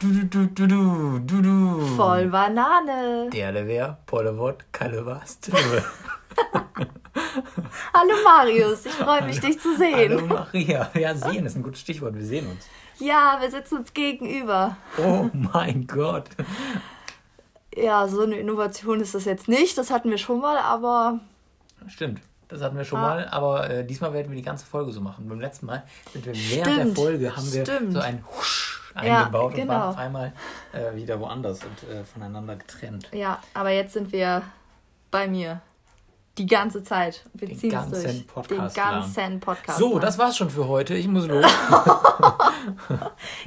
Du, du, du, du, du, du, du. Voll Banane. Der, der wär, Pollewort, Kalle warst. Hallo Marius, ich freue mich, dich zu sehen. Hallo Maria. Ja, sehen ist ein gutes Stichwort. Wir sehen uns. Ja, wir sitzen uns gegenüber. Oh mein Gott. Ja, so eine Innovation ist das jetzt nicht. Das hatten wir schon mal, aber Stimmt. Das hatten wir schon Ah. mal, aber äh, diesmal werden wir die ganze Folge so machen. Beim letzten Mal sind wir während der Stimmt, Folge haben wir stimmt. so ein Husch Ja, eingebaut und genau. waren auf einmal äh, wieder woanders und äh, voneinander getrennt. ja, aber jetzt sind wir bei mir. Die ganze Zeit. Wir Den ganzen durch. Podcast Den ganzen Podcast. So, lang. das war's schon für heute. Ich muss los.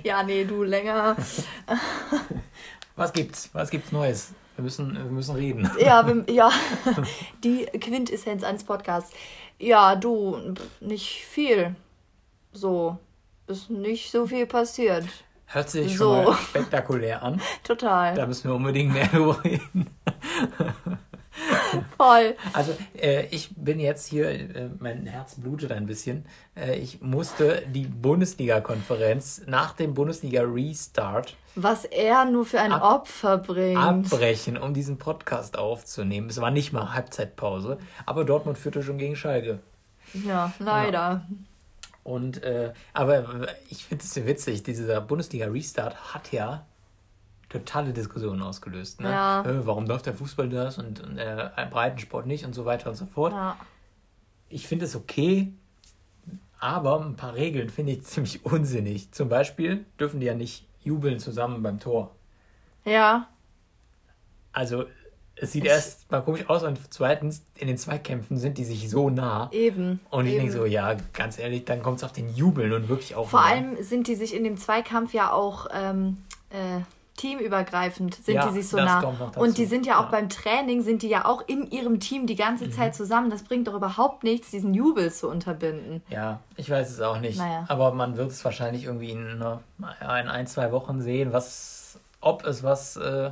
Ja, nee, du länger. Was gibt's? Was gibt's Neues? Wir müssen, wir müssen reden. Ja, wir, ja, die Quintessenz eines Podcasts. Ja, du, nicht viel. So, ist nicht so viel passiert. Hört sich So. schon mal spektakulär an. Total. Da müssen wir unbedingt mehr drüber reden. Voll. Also, äh, ich bin jetzt hier, äh, mein Herz blutet ein bisschen. Äh, ich musste die Bundesliga-Konferenz nach dem Bundesliga-Restart Was er nur für ein Ab- Opfer bringt. abbrechen, um diesen Podcast aufzunehmen. Es war nicht mal Halbzeitpause, aber Dortmund führte schon gegen Schalke. Ja, leider. Und, äh, aber ich finde es witzig, dieser Bundesliga-Restart hat ja totale Diskussionen ausgelöst. Ne? Ja. Äh, warum darf der Fußball das und, und äh, Breitensport nicht und so weiter und so fort. Ja. Ich finde es okay, aber ein paar Regeln finde ich ziemlich unsinnig. Zum Beispiel dürfen die ja nicht jubeln zusammen beim Tor. Ja, Also es sieht Ich- erst mal komisch aus und zweitens, in den Zweikämpfen sind die sich so nah. eben. Und ich eben. denke so, ja, ganz ehrlich, dann kommt es auf den Jubeln und wirklich auch. Vor allem sind die sich in dem Zweikampf ja auch ähm, äh, teamübergreifend, sind Ja, die sich so das nah. kommt noch dazu. Und die sind ja auch Ja. Mhm. beim Training, sind die ja auch in ihrem Team die ganze Zeit zusammen. Das bringt doch überhaupt nichts, diesen Jubel zu unterbinden. Ja, ich weiß es auch nicht. Naja. Aber man wird es wahrscheinlich irgendwie in, ja, in ein, zwei Wochen sehen, was, ob es was äh,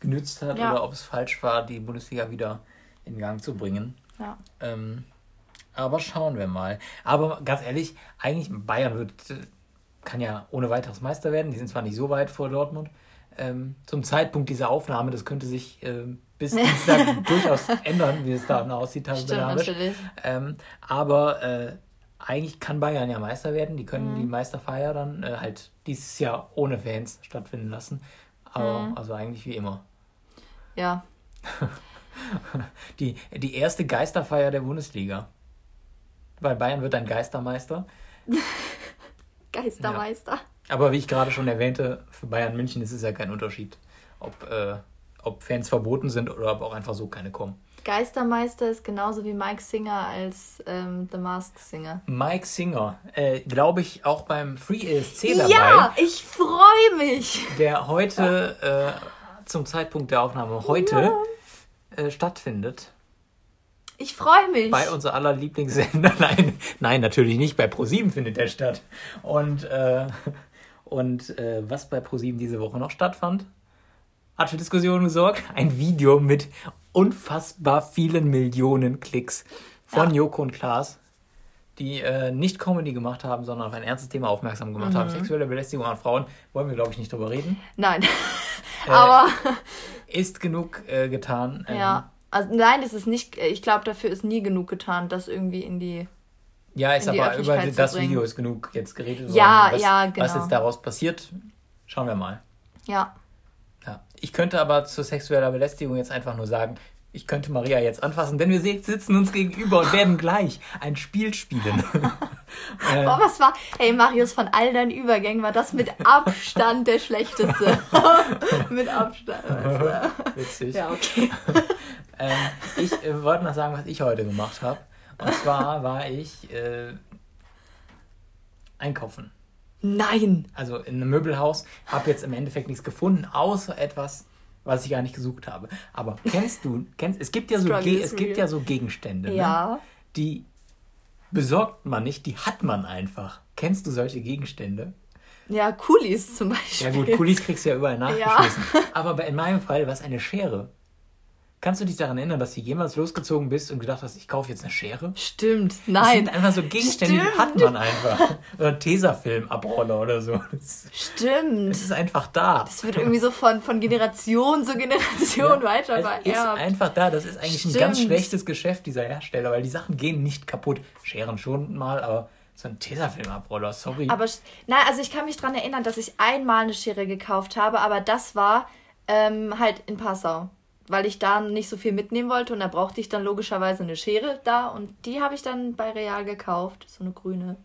genützt hat Ja. oder ob es falsch war, die Bundesliga wieder in Gang zu bringen. Ja. Ähm, aber schauen wir mal. Aber ganz ehrlich, eigentlich Bayern wird, kann ja ohne weiteres Meister werden. Die sind zwar nicht so weit vor Dortmund. Ähm, zum Zeitpunkt dieser Aufnahme, das könnte sich ähm, bis Dienstag durchaus ändern, wie es da aussieht, tabellarisch. Ähm, aber äh, eigentlich kann Bayern ja Meister werden. Die können Mhm. die Meisterfeier dann äh, halt dieses Jahr ohne Fans stattfinden lassen. Aber Mhm. also eigentlich wie immer. Ja. Die, die erste Geisterfeier der Bundesliga. Weil Bayern wird ein Geistermeister. Geistermeister. Aber wie ich gerade schon erwähnte, für Bayern München ist es ja kein Unterschied, ob, äh, ob Fans verboten sind oder ob auch einfach so keine kommen. Geistermeister ist genauso wie Mike Singer als ähm, The Masked Singer. Mike Singer, äh, glaube ich, auch beim Free ESC dabei. Ja, ich freue mich. der heute äh, zum Zeitpunkt der Aufnahme heute äh, stattfindet. Ich freue mich. Bei unser aller Lieblingssender. Nein, nein, natürlich nicht. Bei ProSieben findet der statt. Und, äh, und äh, was bei ProSieben diese Woche noch stattfand, hat für Diskussionen gesorgt. Ein Video mit unfassbar vielen Millionen Klicks von Ja. Joko und Klaas, die äh, nicht Comedy gemacht haben, sondern auf ein ernstes Thema aufmerksam gemacht haben. Sexuelle Belästigung an Frauen. Wollen wir, glaube ich, nicht drüber reden. Nein. Äh, Aber Ist genug äh, getan. Ähm, ja. Also nein, das ist nicht. Ich glaube, dafür ist nie genug getan, das irgendwie in die. Ja, ist aber über das bringen. Video ist genug jetzt geredet. Ja, worden. was, ja, Was genau. jetzt daraus passiert, schauen wir mal. Ja. Ja. Ich könnte aber zu sexueller Belästigung jetzt einfach nur sagen, ich könnte Maria jetzt anfassen, denn wir sitzen uns gegenüber und werden gleich ein Spiel spielen. äh, Boah, was war. Hey, Marius, von all deinen Übergängen war das mit Abstand der schlechteste. mit Abstand. witzig. Ja, okay. Ähm, ich äh, wollte noch sagen, was ich heute gemacht habe. Und zwar war ich äh, einkaufen. Nein. also in einem Möbelhaus, habe jetzt im Endeffekt nichts gefunden, außer etwas, was ich gar nicht gesucht habe. Aber kennst du, kennst, es gibt ja so, Ge es gibt ja so Gegenstände, ne? Ja. die besorgt man nicht, die hat man einfach. Kennst du solche Gegenstände? Ja, Coolies zum Beispiel. Ja gut, Kulis kriegst du ja überall nachgeschmissen. Aber bei, in meinem Fall war es eine Schere. Kannst du dich daran erinnern, dass du jemals losgezogen bist und gedacht hast, ich kaufe jetzt eine Schere? Stimmt, Das nein. sind einfach so Gegenstände, die Stimmt. hat man einfach. Oder ein Tesafilm-Abroller oder so. Das, Stimmt. das ist einfach da. Das wird irgendwie so von, von Generation zu Generation weiter Es ist einfach da. Das ist eigentlich ein ganz Stimmt. schlechtes Geschäft dieser Hersteller, weil die Sachen gehen nicht kaputt. Scheren schon mal, aber so ein Tesafilm-Abroller, sorry. Aber, na, also ich kann mich daran erinnern, dass ich einmal eine Schere gekauft habe, aber das war ähm, halt in Passau. Weil ich da nicht so viel mitnehmen wollte und da brauchte ich dann logischerweise eine Schere da und die habe ich dann bei Real gekauft. So eine grüne.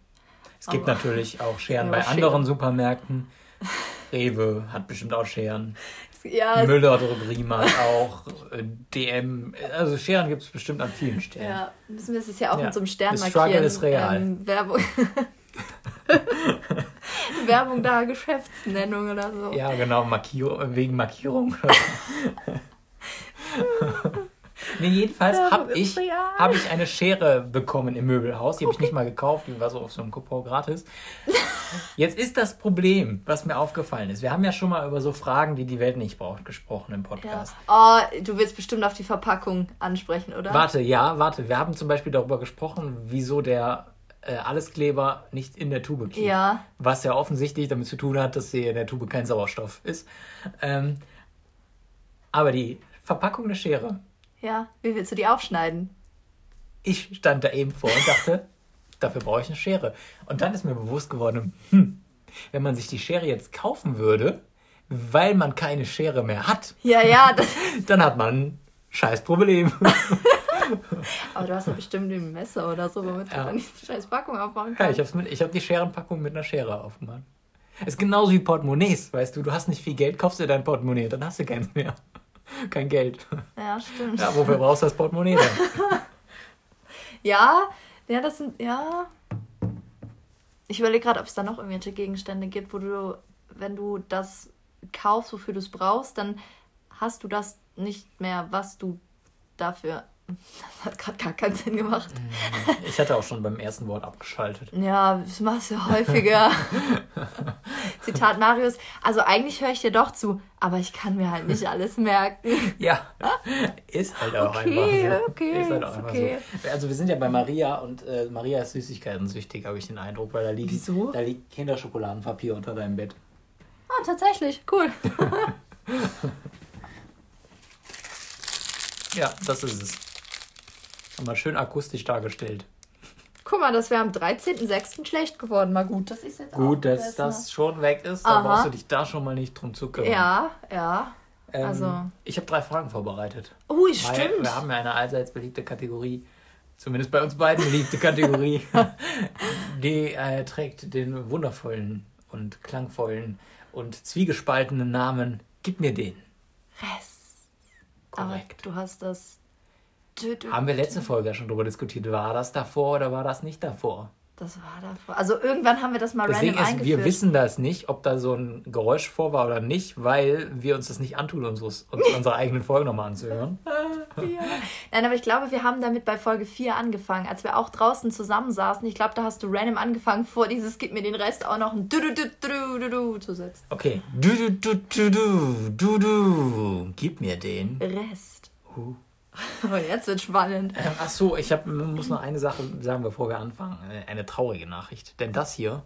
es gibt aber- natürlich auch Scheren bei aber anderen Supermärkten. Rewe hat bestimmt auch Scheren. Ja, Müller Drogeriemarkt auch. äh, DM. Also Scheren gibt es bestimmt an vielen Stellen. ja, müssen wir es ja auch Ja. mit so einem Stern The markieren. struggle is real. Ähm, Werbung. Werbung da, Geschäftsnennung oder so. Ja, genau, Markierung, wegen Markierung. nee, jedenfalls habe ich, hab ich eine Schere bekommen im Möbelhaus. Die habe ich nicht mal gekauft, die war so auf so einem Coupon gratis. Jetzt ist das Problem, was mir aufgefallen ist. Wir haben ja schon mal über so Fragen, die die Welt nicht braucht, gesprochen im Ja. Podcast. Oh, du willst bestimmt auf die Verpackung ansprechen, oder? Warte, ja, warte. Wir haben zum Beispiel darüber gesprochen, wieso der äh, Alleskleber nicht in der Tube klebt. Ja. Was ja offensichtlich damit zu tun hat, dass hier in der Tube kein Sauerstoff ist. Ähm, aber die Verpackung der Schere, Ja. Wie willst du die aufschneiden? ich stand da eben vor und dachte, dafür brauche ich eine Schere. Und dann ist mir bewusst geworden, hm, wenn man sich die Schere jetzt kaufen würde, weil man keine Schere mehr hat, Ja, ja, dann hat man ein scheiß Problem. aber du hast ja bestimmt ein Messer oder so, womit Ja. du dann die scheiß Packung aufmachen Ja, kannst. ich habe ich hab die Scherenpackung mit einer Schere aufgemacht. Ist genauso wie Portemonnaies, weißt du. Du hast nicht viel Geld, kaufst dir dein Portemonnaie, dann hast du keins mehr. Kein Geld. Ja, stimmt. Ja, wofür brauchst du das Portemonnaie dann? Ja, ja, das sind, ja. Ich überlege gerade, ob es da noch irgendwelche Gegenstände gibt, wo du, wenn du das kaufst, wofür du es brauchst, dann hast du das nicht mehr, was du dafür. Das hat gerade gar keinen Sinn gemacht. Ich hatte auch schon beim ersten Wort abgeschaltet. Ja, das machst du häufiger. Zitat Marius. Also eigentlich höre ich dir doch zu, aber ich kann mir halt nicht alles merken. Ja, ist halt auch Okay, einfach so. okay, ist halt auch ist einfach okay. so. Also wir sind ja bei Maria und äh, Maria ist Süßigkeiten-süchtig, habe ich den Eindruck, weil da liegt, Wieso? da liegt Kinderschokoladenpapier unter deinem Bett. Ah, tatsächlich. Cool. Ja, das ist es. Haben wir schön akustisch dargestellt. Guck mal, das wäre am 13.06. schlecht geworden. Mal gut, das ist jetzt auch Gut, dass besser. das schon weg ist, da Aha. brauchst du dich da schon mal nicht drum zu kümmern. Ja, ja. Ähm, also- Ich habe drei Fragen vorbereitet. Ui, Weil stimmt. wir haben ja eine allseits beliebte Kategorie, zumindest bei uns beiden beliebte Kategorie, die äh, trägt den wundervollen und klangvollen und zwiegespaltenen Namen Gib mir den. Rest. Aber Korrekt. du hast das. Haben wir letzte Folge ja schon drüber diskutiert. War das davor oder war das nicht davor? Das war davor. Also irgendwann haben wir das mal Deswegen random ist, eingeführt. wir wissen das nicht, ob da so ein Geräusch vor war oder nicht, weil wir uns das nicht antun, unseres, uns unsere eigenen Folgen nochmal anzuhören. Ja. Nein, aber ich glaube, wir haben damit bei Folge 4 angefangen, als wir auch draußen zusammensaßen. Ich glaube, da hast du random angefangen, vor dieses Gib mir den Rest auch noch ein du du du du du du zu setzen. Okay. Du, du, du, du, du, du, du. Gib mir den. Rest. Uh. Aber jetzt wird spannend. Ähm, ach so, ich hab, muss noch eine Sache sagen, bevor wir anfangen. Eine, traurige Nachricht. Denn das hier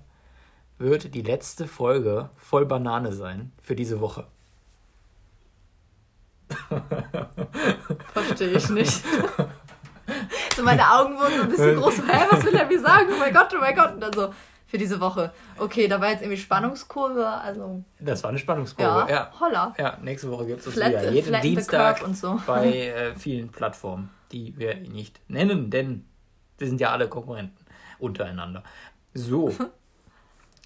wird die letzte Folge voll Banane sein für diese Woche. Verstehe ich nicht. so meine Augen wurden so ein bisschen groß. Hä, was will er mir sagen? Oh mein Gott, oh mein Gott. Und dann so, für diese Woche. Okay, da war jetzt irgendwie Spannungskurve. Also, Das war eine Spannungskurve. ja, Ja. holla. Ja, nächste Woche gibt es Flat- wieder. Jeden flatten Dienstag und so. bei äh, vielen Plattformen, die wir nicht nennen, denn wir sind ja alle Konkurrenten untereinander. So.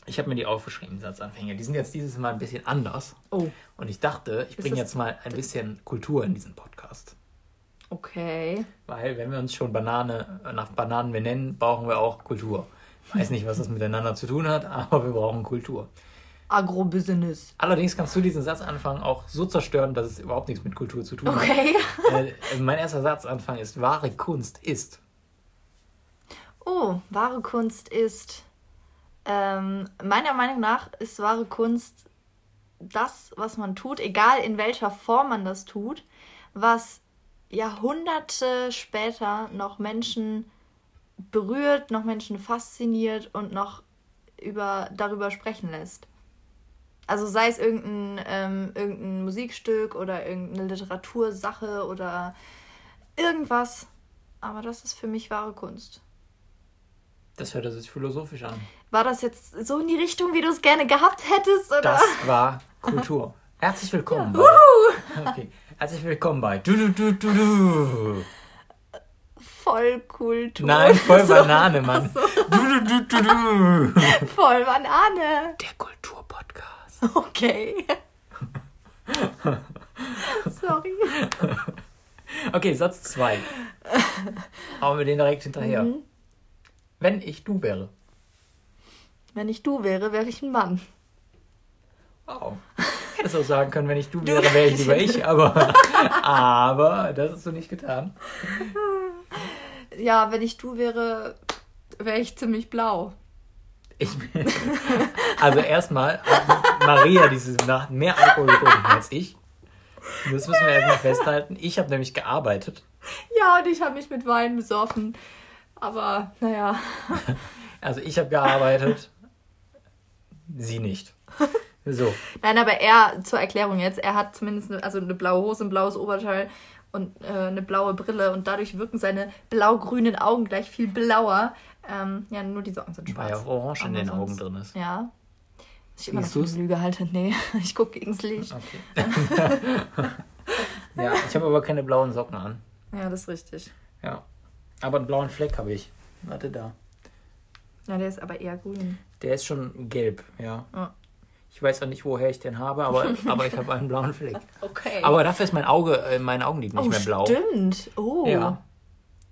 Ich habe mir die aufgeschrieben, Satzanfänge. Die sind jetzt dieses Mal ein bisschen anders. Oh, Und ich dachte, ich bringe das- jetzt mal ein bisschen Kultur in diesen Podcast. okay. Weil, wenn wir uns schon Banane, nach Bananen benennen, brauchen wir auch Kultur. Ich weiß nicht, was das miteinander zu tun hat, aber wir brauchen Kultur. Agrobusiness. Allerdings kannst du diesen Satzanfang auch so zerstören, dass es überhaupt nichts mit Kultur zu tun hat. Okay. Äh, mein erster Satzanfang ist, wahre Kunst ist. Oh, wahre Kunst ist. Ähm, meiner Meinung nach ist wahre Kunst das, was man tut, egal in welcher Form man das tut, was Jahrhunderte später noch Menschen berührt, noch Menschen fasziniert und noch über, darüber sprechen lässt. Also sei es irgendein, ähm, irgendein Musikstück oder irgendeine Literatursache oder irgendwas. Aber das ist für mich wahre Kunst. Das hört sich philosophisch an. War das jetzt so in die Richtung, wie du es gerne gehabt hättest? Oder? Das war Kultur. Herzlich willkommen Ja. bei. Okay. Herzlich willkommen bei. Du, du, du, du, du. Vollkultur. Nein, voll So. Banane, Mann. So. Du, du, du. Voll Banane. Der Kulturpodcast. Okay. Sorry. Okay, Satz 2. Hauen wir den direkt hinterher. Mhm. Wenn ich du wäre. Wenn ich du wäre, wäre ich ein Mann. Wow. Hättest auch sagen können, wenn ich du wäre, wäre ich lieber ich, aber, aber das hast du nicht getan. Ja, wenn ich du wäre, wäre ich ziemlich blau. Ich bin, also erstmal hat Maria diese Nacht mehr Alkohol getrunken als ich. Das müssen wir erstmal festhalten. Ich habe nämlich gearbeitet. Ja, und ich habe mich mit Wein besoffen. Aber, naja. Also ich habe gearbeitet. Sie nicht. So. Nein, aber er, zur Erklärung jetzt, er hat zumindest eine, also eine blaue Hose, ein blaues Oberteil und äh, eine blaue Brille und dadurch wirken seine blau-grünen Augen gleich viel blauer. Ähm, ja, nur die Socken sind Weil ja schwarz. Orange in den sonst- Augen drin ist. Ja. Ich immer noch eine Lüge halte. Nee, ich gucke gegens Licht. Okay. ja, ich habe aber keine blauen Socken an. Ja, das ist richtig. Ja. Aber einen blauen Fleck habe ich. Warte da. Ja, der ist aber eher grün. Der ist schon gelb, ja. Ja. Ich weiß auch nicht, woher ich den habe, aber, aber ich habe einen blauen Fleck. Okay. Aber dafür ist mein Auge, äh, meine Augenlid nicht oh, mehr blau. stimmt. Oh. Ja.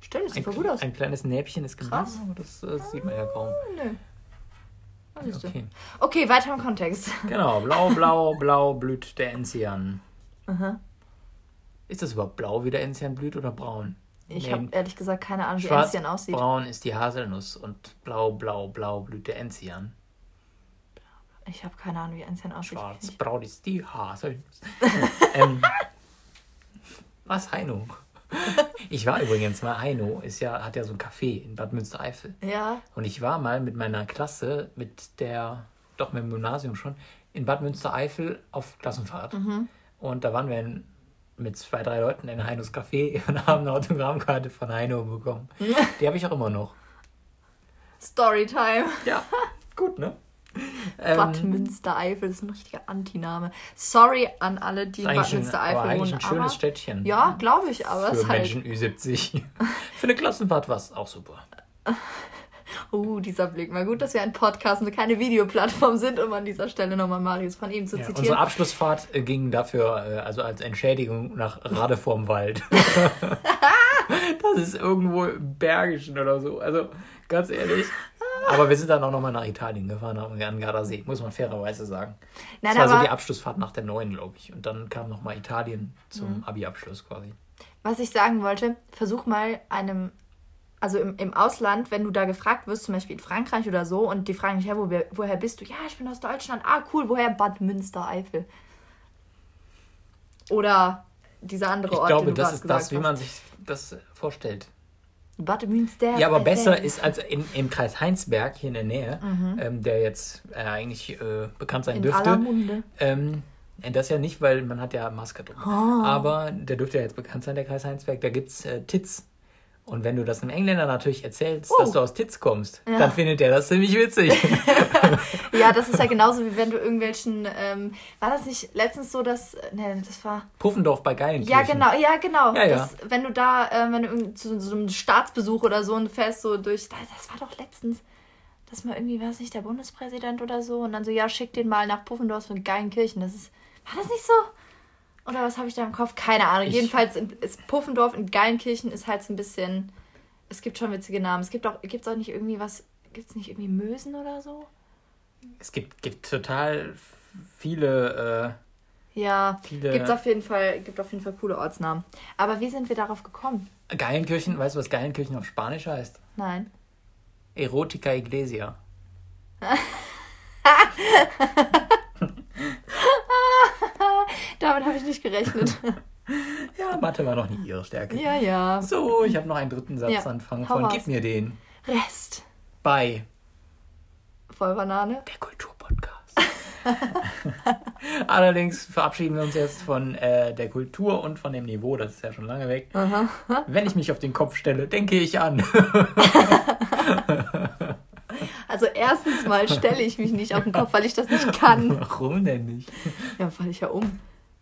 Stimmt, das sieht Ein, voll gut aus. ein kleines Näbchen ist Krass. aber das, äh, sieht man ja kaum. Nö. Ah, siehst du. Okay. Okay, weiter im Kontext. Genau, blau, blau, blau blüht der Enzian. Aha. Ist das überhaupt blau, wie der Enzian blüht oder braun? Ich Nee, habe ehrlich gesagt keine Ahnung, wie Enzian aussieht. braun ist die Haselnuss und blau, blau, blau blüht der Enzian. Ich habe keine Ahnung, wie Enzian aussieht. Schwarz, braun ist die Haselnuss. ähm, was, Heino? Ich war übrigens mal, Heino ist ja, hat ja so ein Café in Bad Münstereifel. Ja, Und ich war mal mit meiner Klasse, mit der, doch mit dem Gymnasium schon, in Bad Münstereifel auf Klassenfahrt. Und da waren wir in, mit zwei, drei Leuten in Heinos Café und haben eine Autogrammkarte von Heino bekommen. Die habe ich auch immer noch. Storytime. Ja, gut, ne? Bad Ähm, Münstereifel ist ein richtiger Antiname. Sorry an alle, die in Bad eigentlich Münstereifel eigentlich wohnen. ein schönes aber, Städtchen. Ja, glaube ich, aber es Für ist halt. Menschen Ü70. Für eine Klassenfahrt war es auch super. Uh, dieser Blick. Mal gut, dass wir ein Podcast und keine Videoplattform sind, um an dieser Stelle nochmal Marius von ihm zu Ja, zitieren. unsere Abschlussfahrt äh, ging dafür, äh, also als Entschädigung nach Rade vorm Wald. das ist irgendwo im Bergischen oder so. Also ganz ehrlich. Aber wir sind dann auch nochmal nach Italien gefahren, an an Gardasee, muss man fairerweise sagen. Nein, das war so die Abschlussfahrt nach der neuen, glaube ich. Und dann kam nochmal Italien zum Mhm. Abi-Abschluss quasi. Was ich sagen wollte, versuch mal einem, also im, im Ausland, wenn du da gefragt wirst, zum Beispiel in Frankreich oder so, und die fragen dich, ja, wo, woher bist du? Ja, ich bin aus Deutschland. Ah, cool, woher? Bad Münstereifel. Oder dieser andere Ich Ort, glaube, den du das ist das, gesagt wie hast. man sich das vorstellt. Bad Münstereifel. Ja, aber besser ist als in, im Kreis Heinsberg hier in der Nähe, ähm, der jetzt äh, eigentlich äh, bekannt sein in dürfte. aller Munde. Ähm, das ja nicht, weil man hat ja Maske drum. Oh. Aber der dürfte ja jetzt bekannt sein, der Kreis Heinsberg. Da gibt's äh, Tits. Und wenn du das einem Engländer natürlich erzählst, Oh. dass du aus Tits kommst, Ja. dann findet er das ziemlich witzig. Ja, das ist ja genauso wie wenn du irgendwelchen, ähm, war das nicht letztens so, dass, ne, das war, Puffendorf bei Geilenkirchen. ja genau, ja genau, Ja, ja. Das, wenn du da, äh, wenn du zu so einem Staatsbesuch oder so und fährst so durch, das war doch letztens, das mal irgendwie, war es nicht der Bundespräsident oder so und dann so, ja, schick den mal nach Puffendorf von Geilenkirchen, das ist, war das nicht so? Oder was habe ich da im Kopf? Keine Ahnung. Ich- Jedenfalls ist Puffendorf in Geilenkirchen ist halt so ein bisschen, es gibt schon witzige Namen. Es gibt auch, gibt's auch nicht irgendwie was, gibt es nicht irgendwie Mösen oder so? Es gibt, gibt total viele, Ja, äh, viele Gibt's auf jeden Fall, gibt auf jeden Fall coole Ortsnamen. Aber wie sind wir darauf gekommen? Geilenkirchen. Weißt du, was Geilenkirchen auf Spanisch heißt? Nein. Erotica Iglesia. Damit habe ich nicht gerechnet. Ja, Mathe war noch nie ihre Stärke. Ja, ja. So, ich habe noch einen dritten Satz Ja, anfangen von. Gib mir den. Rest. Bei Voll Banane. der Kulturpodcast. Allerdings verabschieden wir uns jetzt von äh, der Kultur und von dem Niveau, das ist ja schon lange weg. Wenn ich mich auf den Kopf stelle, denke ich an. Also erstens mal stelle ich mich nicht auf den Kopf, weil ich das nicht kann. Warum denn nicht? Ja, falle ich ja um.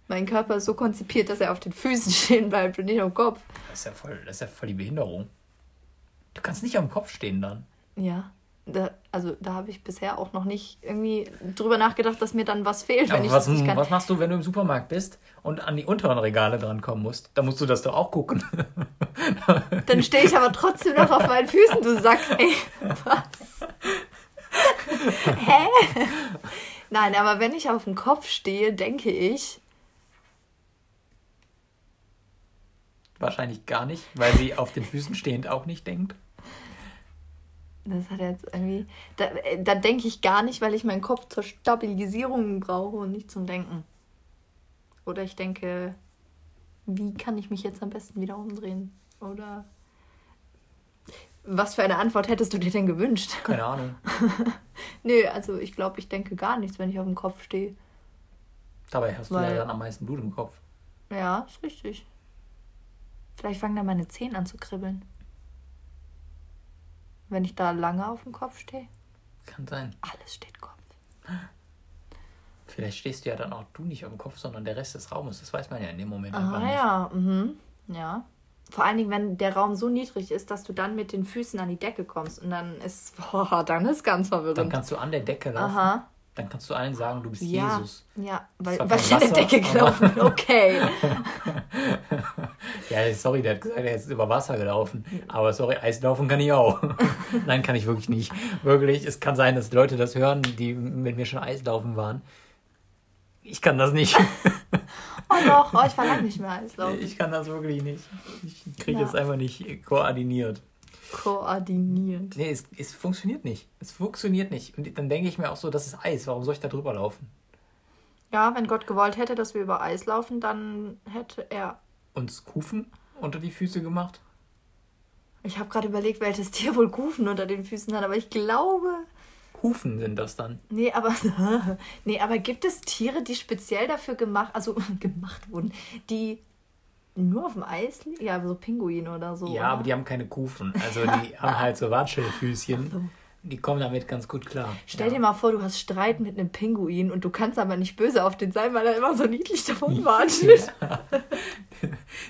Mein Körper ist so konzipiert, dass er auf den Füßen stehen bleibt und nicht am Kopf. Das ist ja voll, das ist ja voll die Behinderung. Du kannst nicht am Kopf stehen dann. Ja. Da, also da habe ich bisher auch noch nicht irgendwie drüber nachgedacht, dass mir dann was fehlt, wenn ich was, das nicht kann. was machst du, wenn du im Supermarkt bist und an die unteren Regale drankommen musst? Da musst du das doch auch gucken. Dann stehe ich aber trotzdem noch auf meinen Füßen, du Sack, ey. Was? Hä? Nein, aber wenn ich auf dem Kopf stehe, denke ich, Wahrscheinlich gar nicht, weil sie auf den Füßen stehend auch nicht denkt. Das hat jetzt irgendwie. Da, äh, da denke ich gar nicht, weil ich meinen Kopf zur Stabilisierung brauche und nicht zum Denken. Oder ich denke, wie kann ich mich jetzt am besten wieder umdrehen? Oder was für eine Antwort hättest du dir denn gewünscht? Keine Ahnung. Nö, also ich glaube, ich denke gar nichts, wenn ich auf dem Kopf stehe. Dabei hast du Weil- ja dann am meisten Blut im Kopf. Ja, ist richtig. Vielleicht fangen dann meine Zehen an zu kribbeln. Wenn ich da lange auf dem Kopf stehe. Kann sein. Alles steht Kopf. Vielleicht stehst du ja dann auch du nicht auf dem Kopf, sondern der Rest des Raumes. Das weiß man ja in dem Moment Ah einfach nicht. ja, mhm. ja. Vor allen Dingen, wenn der Raum so niedrig ist, dass du dann mit den Füßen an die Decke kommst und dann ist, boah, dann ist ganz Dann verwirrend. kannst du an der Decke laufen. Aha. Dann kannst du allen sagen, du bist Ja, Jesus. ja, weil, weil ich an der Decke gelaufen bin. Okay. Ja, sorry, der hat gesagt, er ist über Wasser gelaufen. Aber sorry, Eislaufen kann ich auch. Nein, kann ich wirklich nicht. Wirklich, es kann sein, dass Leute das hören, die mit mir schon Eislaufen waren. Ich kann das nicht. Oh doch, oh, ich war lange nicht mehr Eislaufen. Ich kann das wirklich nicht. Ich kriege Ja. es einfach nicht koordiniert. Koordiniert. Nee, es, es funktioniert nicht. Es funktioniert nicht. Und dann denke ich mir auch so, das ist Eis. Warum soll ich da drüber laufen? Ja, wenn Gott gewollt hätte, dass wir über Eis laufen, dann hätte er. Uns Kufen unter die Füße gemacht? Ich habe gerade überlegt, welches Tier wohl Kufen unter den Füßen hat, aber ich glaube. Hufen sind das dann. Nee, aber. nee, aber gibt es Tiere, die speziell dafür gemacht, also gemacht wurden, die nur auf dem Eis liegen? Ja, so Pinguine oder so. Ja, oder? aber die haben keine Kufen. Also die haben halt so Watschelfüßchen. Die kommen damit ganz gut klar. Stell ja. dir mal vor, du hast Streit mit einem Pinguin und du kannst aber nicht böse auf den sein, weil er immer so niedlich davon watschelt.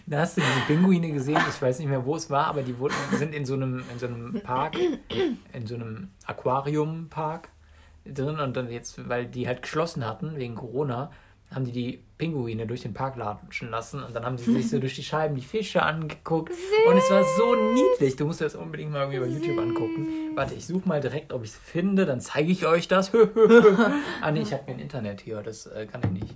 Da hast du diese Pinguine gesehen, ich weiß nicht mehr, wo es war, aber die wurden, sind in so einem, in so einem Park, in so einem Aquariumpark drin und dann jetzt, weil die halt geschlossen hatten wegen Corona, haben die die Pinguine durch den Park latschen lassen und dann haben sie sich so durch die Scheiben die Fische angeguckt und es war so niedlich. Du musst dir das unbedingt mal irgendwie bei YouTube angucken. Warte, ich suche mal direkt, ob ich es finde, dann zeige ich euch das. ah nee, ich habe kein Internet hier, das äh, kann ich nicht.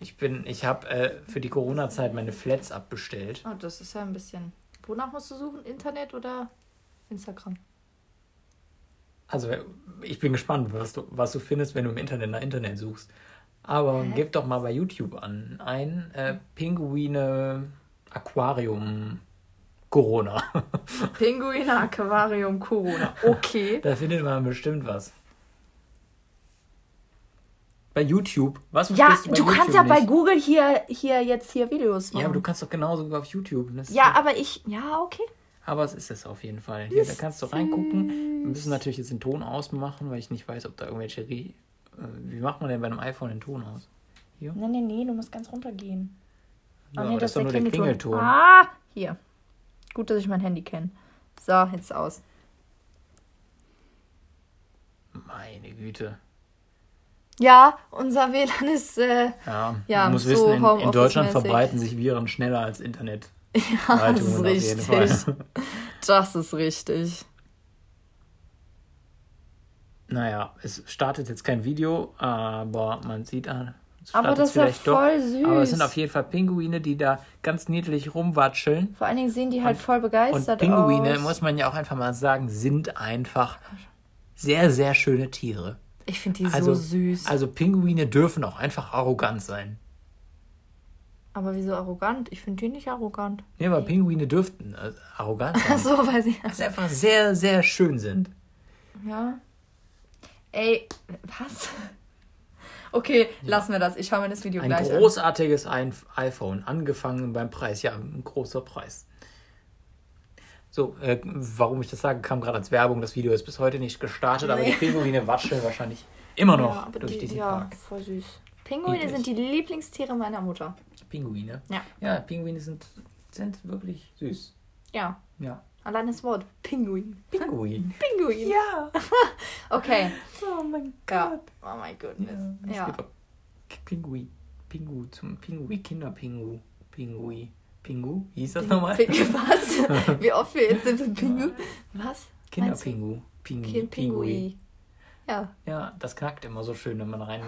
Ich bin, ich habe äh, für die Corona-Zeit meine Flats abbestellt. Oh, das ist ja ein bisschen. Wonach musst du suchen? Internet oder Instagram? Also ich bin gespannt, was du, was du findest, wenn du im Internet nach Internet suchst. Aber Hä? gib doch mal bei YouTube an. Ein äh, Pinguine Aquarium Corona. Pinguine Aquarium Corona. Okay. da findet man bestimmt was. Bei YouTube. Was Ja, du bei kannst YouTube ja bei nicht? Google hier, hier jetzt hier Videos machen. Ja, aber du kannst doch genauso auf YouTube. Ja, aber ich. Ja, okay. Aber es ist es auf jeden Fall. Hier, da kannst du reingucken. Wir müssen natürlich jetzt den Ton ausmachen, weil ich nicht weiß, ob da irgendwelche. Äh, wie macht man denn bei einem iPhone den Ton aus? Nee, nee, nee, du musst ganz runtergehen. Ja, Ah, aber das ist doch nur der Klingelton. Ah, hier. Gut, dass ich mein Handy kenne. So, jetzt aus. Meine Güte. Ja, unser WLAN ist. Äh, Ja, Ja, man muss so wissen, in, in. Deutschland verbreiten sich Viren schneller als Internet. ja, das ist richtig. Das ist richtig. Naja, es startet jetzt kein Video, aber man sieht, es Aber startet das ist ja vielleicht doch. voll süß. Aber es sind auf jeden Fall Pinguine, die da ganz niedlich rumwatscheln. Vor allen Dingen sehen die halt Und- voll Und begeistert Pinguine, aus. muss man ja auch einfach mal sagen, sind einfach sehr, sehr schöne Tiere. Ich finde die Also, so süß. also Pinguine dürfen auch einfach arrogant sein. Aber wieso arrogant? Ich finde die nicht arrogant. Ja, aber Pinguine dürften äh, arrogant sein. Ach so, weiß ich. Weil sie einfach sehr, sehr schön sind. Ja. Ey, was? Okay, lassen wir das. Ich schaue mir das Video Ein gleich an. großartiges ein iPhone, angefangen beim Preis. Ja, ein großer Preis. So, äh, warum ich das sage, kam gerade als Werbung. Das Video ist bis heute nicht gestartet, aber Nee. die Pinguine watscheln wahrscheinlich immer noch ja, aber durch die, diesen ja, Park. voll süß. Pinguine Niedlich. sind die Lieblingstiere meiner Mutter. Pinguine. Ja. Ja, Pinguine sind, sind wirklich süß. Ja, Ja. Allein das Wort. Pinguin. Pinguin. Pinguin. Ja. Okay. Oh mein Ja. Oh mein Gott. Ja, Ja. Pinguin. Pingu zum Pinguin, Kinderpingu. Pingui. Pingu? Wie hieß das nochmal? Ping- Was? Wie oft wir jetzt sind mit Pingu? Was? Kinderpingu. Pingu. Kind Pingui. Ja. Ja, das knackt immer so schön, wenn man rein,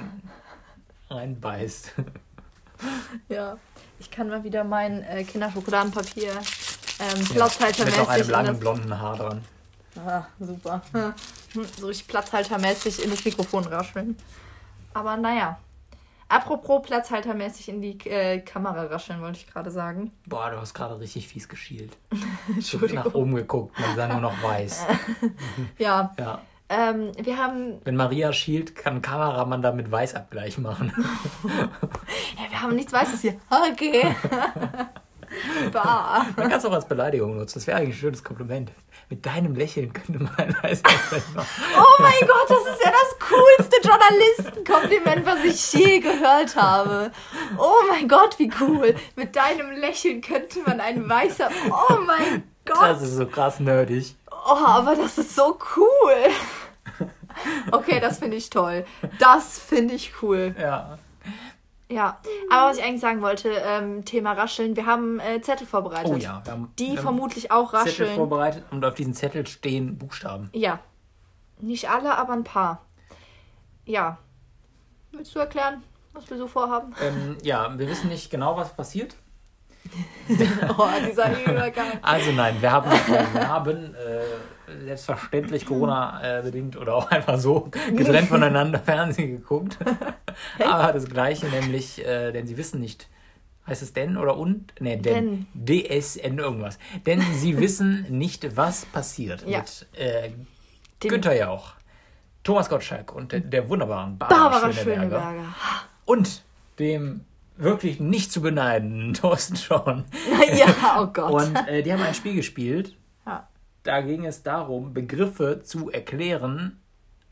reinbeißt. Ja. Ich kann mal wieder mein äh, Kinderschokoladenpapier ähm, Mit noch platzhaltermäßig einem in langen blonden Haar dran. Ah, super. So richtig platzhaltermäßig in das Mikrofon rascheln. Aber naja. Apropos platzhaltermäßig in die äh, Kamera rascheln, wollte ich gerade sagen. Boah, du hast gerade richtig fies geschielt. Ich Entschuldigung. nach oben geguckt, man sah nur noch weiß. Ja, Ja. ähm, wir haben, Wenn Maria schielt, kann ein Kameramann damit Weißabgleich machen. ja, wir haben nichts Weißes hier. Okay. bah. Man kann es auch als Beleidigung nutzen. Das wäre eigentlich ein schönes Kompliment. Mit deinem Lächeln könnte man ein. Oh mein Gott, das ist ja das coolste Journalistenkompliment, was ich je gehört habe. Oh mein Gott, wie cool. Mit deinem Lächeln könnte man ein weißer. Oh mein Gott. Das ist so krass nerdig. Oh, aber das ist so cool. Okay, das finde ich toll. Das finde ich cool. Ja. Ja, aber was ich eigentlich sagen wollte, ähm, Thema Rascheln. Wir haben äh, Zettel vorbereitet. Oh ja, wir haben Die wir haben vermutlich auch Zettel rascheln. vorbereitet und auf diesen Zettel stehen Buchstaben. Ja. Nicht alle, aber ein paar. Ja. Willst du erklären, was wir so vorhaben? Ähm, ja, wir wissen nicht genau, was passiert. Oh, dieser Übergang. Also nein, wir haben, äh, wir haben äh, selbstverständlich Corona-bedingt oder auch einfach so getrennt voneinander Fernsehen geguckt. Aber das Gleiche, nämlich, äh, denn sie wissen nicht, heißt es denn oder und? Nee, denn. DSN irgendwas. Denn sie wissen nicht, was passiert Ja. mit äh, Günther Jauch, Thomas Gottschalk und der, der wunderbaren Barbara, Barbara Schöneberger. Schöneberger. Und dem wirklich nicht zu beneidenden Thorsten Schorn. ja, oh Gott. Und äh, die haben ein Spiel gespielt. Ja. Da ging es darum, Begriffe zu erklären,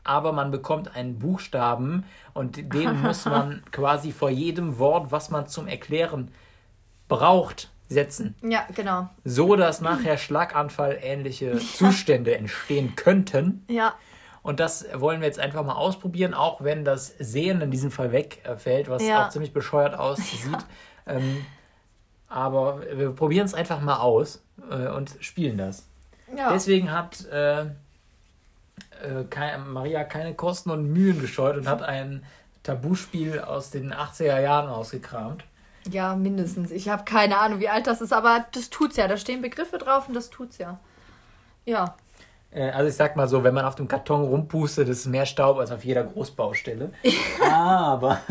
aber man bekommt einen Buchstaben und den muss man quasi vor jedem Wort, was man zum Erklären braucht, setzen. ja, genau. So dass nachher Schlaganfall ähnliche Zustände entstehen könnten. Ja, Und das wollen wir jetzt einfach mal ausprobieren, auch wenn das Sehen in diesem Fall wegfällt, was Ja. auch ziemlich bescheuert aussieht. Ähm, aber wir probieren es einfach mal aus äh, und spielen das. ja. Deswegen hat äh, äh, kein, Maria keine Kosten und Mühen gescheut und hat ein Tabuspiel aus den 80er Jahren ausgekramt. ja, mindestens. Ich habe keine Ahnung, wie alt das ist, aber das tut's ja. Da stehen Begriffe drauf und das tut's ja. Ja. Äh, also ich sag mal so, wenn man auf dem Karton rumpustet, ist mehr Staub als auf jeder Großbaustelle. aber,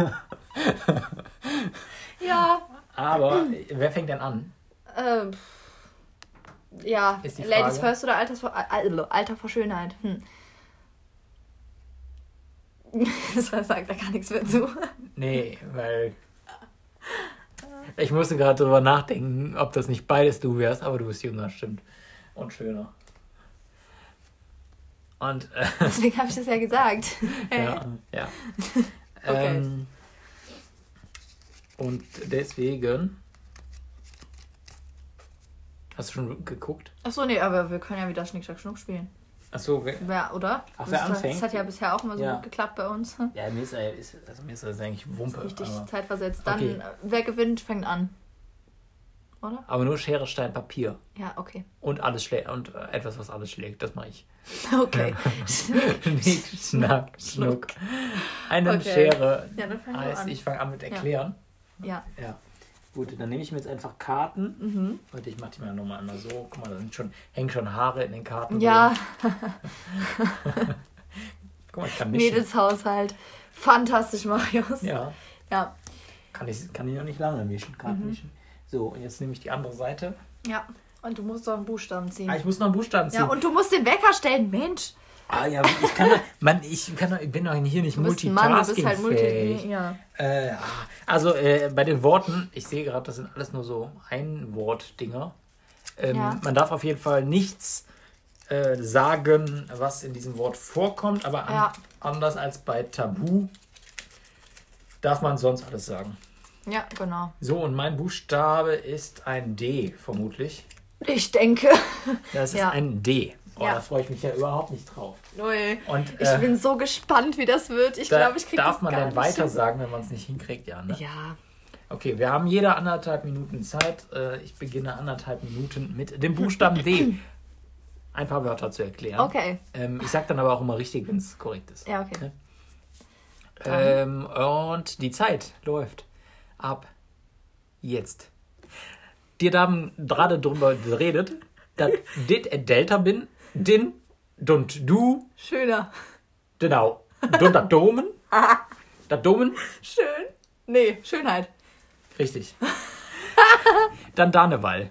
Ja. aber, wer fängt denn an? Ähm, ja, Ladies. First oder Alters vor, Al- Alter vor Schönheit? Hm. Das sagt da gar nichts mehr zu. Nee, weil. Ich musste gerade drüber nachdenken, ob das nicht beides du wärst, aber du bist jünger, stimmt. Und schöner. Und, äh, Deswegen habe ich das ja gesagt. ja, ja. Okay. Ähm, und deswegen. Hast du schon geguckt? Achso, nee, aber wir können ja wieder Schnick, Schnack, Schnuck spielen. Achso, Wer, oder? Ach, wer anfängt? Das hat ja bisher auch immer so Ja. gut geklappt bei uns. ja, mir ist, also mir ist das eigentlich Wumpe. Richtig Aber, zeitversetzt. Dann, Okay. wer gewinnt, fängt an. Oder? aber nur Schere, Stein, Papier. Ja, okay. Und alles schlägt. Und äh, etwas, was alles schlägt. Das mache ich. Okay. Schnick, schnack, schnuck. Eine Okay. Schere Ja, dann fang heißt, an. ich fange an mit erklären. Ja. Ja. Gut, dann nehme ich mir jetzt einfach Karten. Mhm. Warte, ich mache die mal nochmal einmal so. Guck mal, da sind schon, hängen schon Haare in den Karten. Ja. Guck mal, ich kann mischen. Mädelshaushalt. Fantastisch, Marius. Ja. Ja. Kann ich, kann ich noch nicht lange mischen. Kann Mhm. mischen. So, und jetzt nehme ich die andere Seite. Ja. Und du musst doch einen Buchstaben ziehen. Ah, ich muss noch einen Buchstaben ziehen. ja, und du musst den Wecker stellen, Mensch. ah, ja, ich kann, man, ich kann, ich bin doch hier nicht ein Mann, du bist halt multi. Ja. Äh, ah, also äh, bei den Worten, ich sehe gerade, das sind alles nur so Ein-Wort-Dinger. Ähm, Ja. Man darf auf jeden Fall nichts äh, sagen, was in diesem Wort vorkommt, aber an, Ja. anders als bei Tabu darf man sonst alles sagen. Ja, genau. So, und mein Buchstabe ist ein D, vermutlich. Ich denke. Das ist Ja. ein D. Oh, Ja. da freue ich mich ja überhaupt nicht drauf. Ui. Und Ich äh, bin so gespannt, wie das wird. Ich glaube, ich kriege das darf man dann weiter hin. sagen, wenn man es nicht hinkriegt, ja. Ne? Ja. Okay, wir haben jeder anderthalb Minuten Zeit. Äh, Ich beginne anderthalb Minuten mit dem Buchstaben D. Ein paar Wörter zu erklären. Okay. Ähm, ich sage dann aber auch immer richtig, wenn es korrekt ist. Ja, okay. Ähm, und die Zeit läuft ab jetzt. Die haben gerade drüber geredet, dass dit ein Delta bin, din, und du, Schöner. genau, und das Domen, das Domen, Schön. Nee, Schönheit. richtig. Dann Daneval.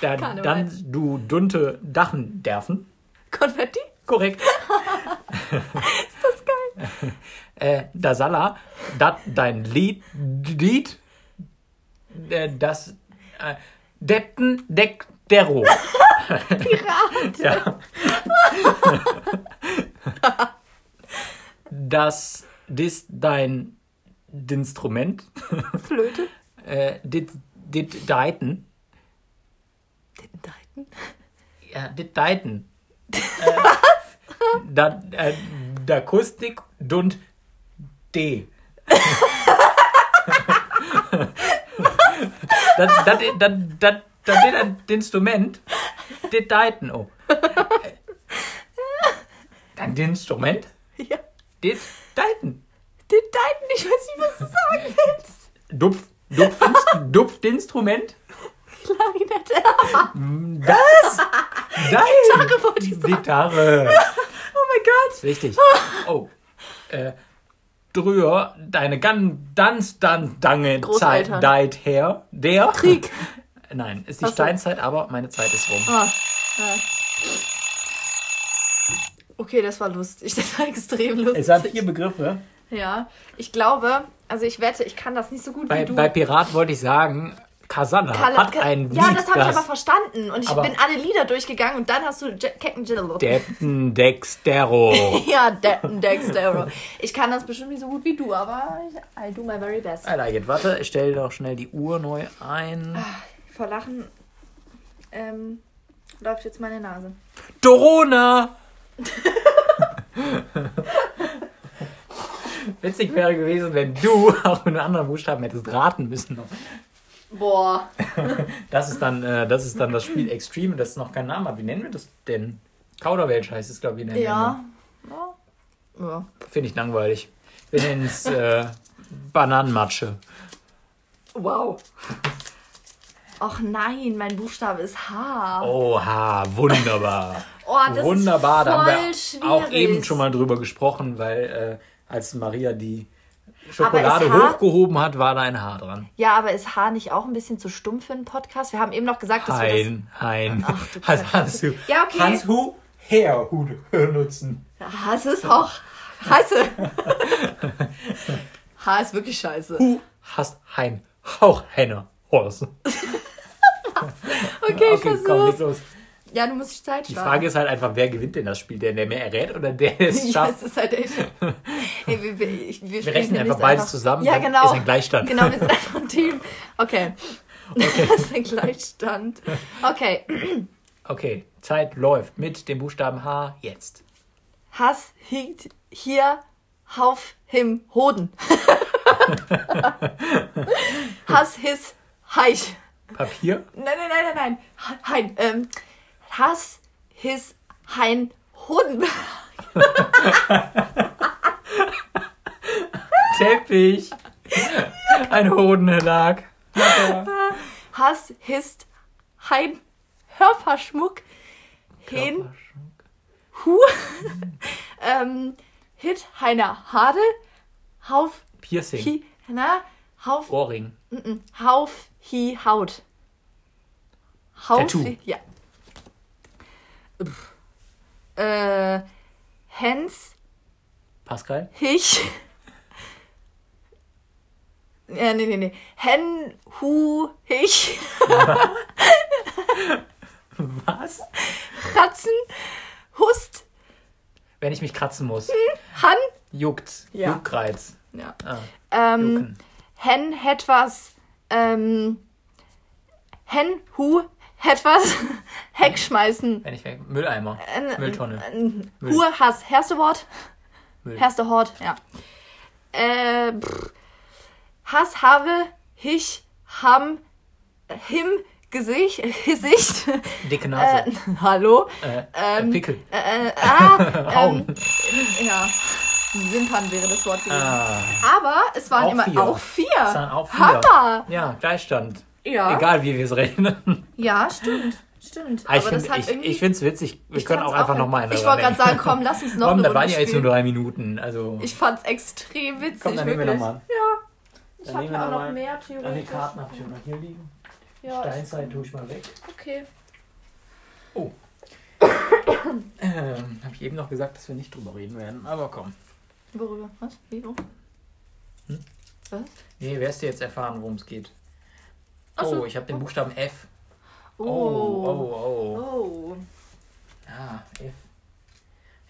Dann, Karneval. dann du dunte Dachen derfen. Konfetti? Korrekt. Ist das geil? Äh, da Sala, dat dein Lied, Lied, äh, das, äh, Detten, Deck, Dero. Pirat. Ja. das, dis dein Instrument, Flöte. äh, dit, dit deiten, Den Deiten. ja, dit deiten. Äh, da, äh, da Akustik und D. das, das, das, das, das ein Instrument, das deiten. Oh. Dann Instrument, Ja. das deiten. Den Deiten. Ich weiß nicht, was du sagen willst. Dupf, Dupf, Dupfinstrument. Klarinette. Das? Nein. Gitarre wollte ich sagen. Gitarre. Oh mein Gott. Richtig. Oh. Äh, drüber, deine ganz, ganz, ganz lange Zeit deit her. Der? Krieg. Nein, ist die so. Steinzeit, aber meine Zeit ist rum. Ah, ja. Okay, das war lustig. Das war extrem lustig. Es hat vier Begriffe. Ja, ich glaube, also ich wette, ich kann das nicht so gut Bei, wie du. bei Pirat wollte ich sagen, Kasala Kala- hat ein Lied, ja, das habe ich aber verstanden. Und ich bin alle Lieder durchgegangen und dann hast du J Captain Gillalo. Deppen Dextero. Ja, De Dexter. Ich kann das bestimmt nicht so gut wie du, aber I do my very best. I like it. Warte, ich stelle doch schnell die Uhr neu ein. Vor Lachen ähm, läuft jetzt meine Nase. Dorona! Witzig wäre gewesen, wenn du auch mit einem anderen Buchstaben hättest raten müssen. Boah. Das ist dann, äh, das, ist dann das Spiel Extreme, das noch keinen Namen hat. Wie nennen wir das denn? Kauderwelsch heißt es, glaube ich. in der Ja. Ja. ja. Finde ich langweilig. Wir nennen es äh, Bananenmatsche. Wow. Ach nein, mein Buchstabe ist H. Oha, wunderbar. Oh, das wunderbar, ist da haben voll wir auch schwierig. eben schon mal drüber gesprochen, weil äh, als Maria die Schokolade Haar- hochgehoben hat, war da ein Haar dran. Ja, aber ist H nicht auch ein bisschen zu stumm für einen Podcast? Wir haben eben noch gesagt, dass wir Hein, hein. Ach, du Hans, Kacke. Hans, Hu. Ja, okay. Hans Hu, Herr Hu nutzen. das. H ist auch scheiße. H ist wirklich scheiße. Hu hast hein, auch Henne, Horse. Okay, Okay, komm, versuch's. los. Ja, du musst die Zeit Die starten. Frage ist halt einfach, wer gewinnt denn das Spiel? Der, der mehr errät oder der es Ja, schafft? es ist halt echt. Ey, wir, wir, wir, spielen rechnen einfach beides zusammen, Ja, genau. ist ein Gleichstand. Genau, wir sind einfach ein Team. Okay. Das ist ein Gleichstand. Okay. Okay, Zeit läuft mit dem Buchstaben H jetzt. Hass hinkt hier auf him Hoden. Hass his heich. Papier? Nein, nein, nein, nein, nein. Hein. Ähm, Hass his hein Hoden. Teppich. Ein Hodenlag. Hass his hein Hörverschmuck. Hin hu. ähm, hit heiner Hade. Hauf Piercing. hi, na, Hauf, Ohrring. mm, Hauf, Hi, Haut. Hauf, Tattoo. Ja. Pff. Äh, Hens, Pascal? Hich. Ja, nee, nee, nee. Hen, Hu, Hich. Was? Kratzen, Hust, Wenn ich mich kratzen muss. Han. Juckt's. Ja. Juckreiz. Ja. Ah, Ähm, jucken. Hen, etwas, ähm, Hen, Hu, etwas, Heck schmeißen. Wenn ich weg. Mülleimer. Äh, Mülltonne. äh, Hu, Hass, erste Wort. Müll. Erste Hort, ja. Äh. Hass, habe, Hich, Ham, Him, Gesicht, Gesicht. Dicke Nase. Äh, hallo? Äh, ähm, äh, Pickel. Äh, äh, ah, Augen. ähm, ja. Wimpern wäre das Wort gewesen. Ah, Aber es waren Auch immer vier. auch vier. es waren auch vier. Hammer! Ja, Gleichstand. Ja. Egal, wie wir es rechnen. Ja, stimmt. Stimmt. Ah, ich Aber das finde hat ich, irgendwie. witzig. Wir ich können auch einfach nochmal eine Ich wollte gerade sagen, komm, lass uns noch Komm, eine da waren ja jetzt nur drei Minuten. Also, Ich fand's extrem witzig, Komm, dann nehmen wir wirklich. noch mal. Ja. Ich habe ja auch noch mehr theoretisch. Karten habe ich noch hier liegen. Ja, Steinzeit tue ich mal weg. okay. Ähm, habe ich eben noch gesagt, dass wir nicht drüber reden werden. Aber komm. Worüber? Was? Wie? Hm? Was? Nee, wirst du jetzt erfahren, worum es geht. So. Oh, ich habe den Buchstaben F. Oh. Oh, oh, oh. Oh. Ah, F.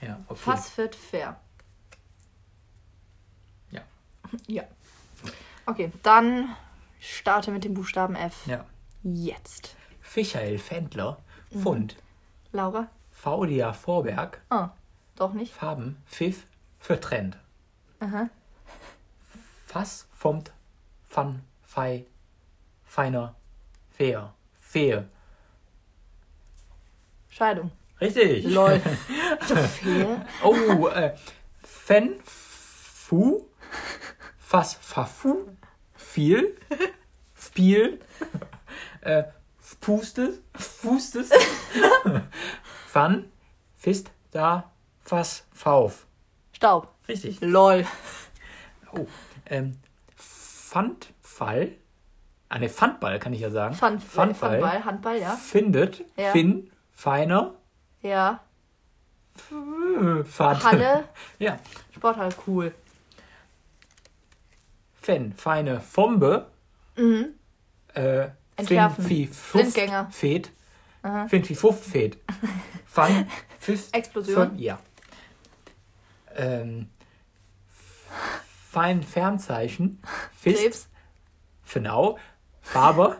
Ja, okay. Fass wird fair. Ja. Ja. Okay, dann starte mit dem Buchstaben F. Ja. Jetzt. Michael Fendler, Mhm. Fund. Laura? Faudia Vorberg, Ah, doch nicht. Farben, Pfiff, vertrennt. Aha. Fass, Fommt, Fan, Fei, Feiner, Fair, Fehe. Scheidung. Richtig. Lol. so fair. Oh, äh, Fen, Fu, Fass, Fafu, viel, Spiel, äh, Pustes, Fustes, Fan, Fist, Da, Fass, Fauf. Staub. Richtig. Lol. Oh, ähm, Pfandfall, ah ne, Pfandball kann ich ja sagen. Pfand, Pfandball, Handball, Handball, ja. findet, Ja. Finn, Feiner, Ja. Fahrt. Halle, Ja, Sporthalle, cool. Fen, Feine, Fombe, Mhm. äh, Entschärfen. Fin, Blindgänger. Fed, Aha. Fin, Fi, Fuff, Fed, Fan, Fiff, Explosion. Fün- ja. Ähm, Fein, Fernzeichen, Fist, Krebs. Genau. Farbe.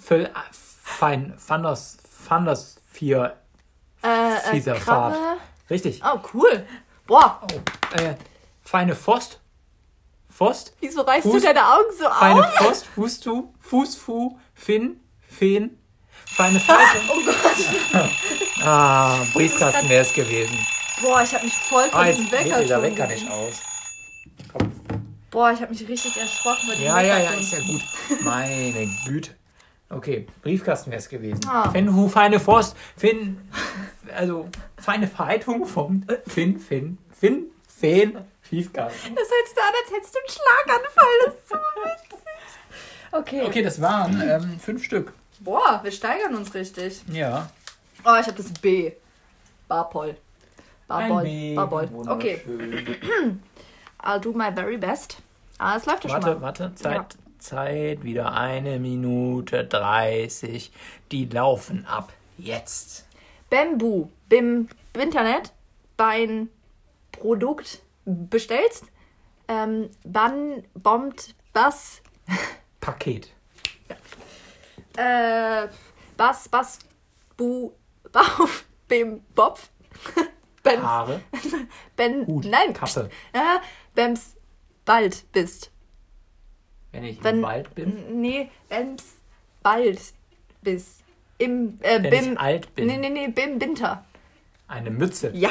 Füll, fein. Fanders. Fanders. Vier. Äh, äh, Fieser Krabbe. Fahrt. Richtig. Oh, cool. Boah, Oh, äh, feine Fost. Fost. wieso reißt Fuß- du deine Augen so Feine auf? Fost. Fußtu. Fußfu. Fin. Fen. Feine Falte. Oh Gott. Ah, Briefkasten wäre es gewesen. Boah, ich habe mich voll von jetzt diesem Wecker dieser Wecker nicht aus. Boah, ich habe mich richtig erschrocken bei diesem Ja, ja, ja, ist ja gut. Meine Güte. Okay, Briefkasten wäre es gewesen. Ah. Fin, Hu, feine Forst, Fin, also feine Verhaltung vom Fin, Fin, Fin, Fen, Briefkasten. Das hört sich so an, als hättest du einen Schlaganfall. Das ist so witzig. Okay. Okay, das waren ähm, fünf Stück. Boah, wir steigern uns richtig. Ja. Oh, ich habe das B. Barpol. Barbol. B. Barbol. Okay. I'll do my very best. Ah, es läuft ja schon Warte, warte, Zeit, Zeit, wieder eine Minute 30. Die laufen ab. Jetzt. Bamboo. Bim Internet. Bein Produkt bestellst. Ähm, Bann bombt Bass. Paket. Äh, Bass, Bass, Bu, Bauf, Bim, Bopf. Benz, Haare, Ben, Hut, nein, Kappe. äh, Bems, bald bist. Wenn ich Wenn- im Wald bin, Nee, Bems, bald bist. Im, äh, wenn Bim, ich alt bin. nee, nee, nee, Bim, Winter. Eine Mütze. Ja.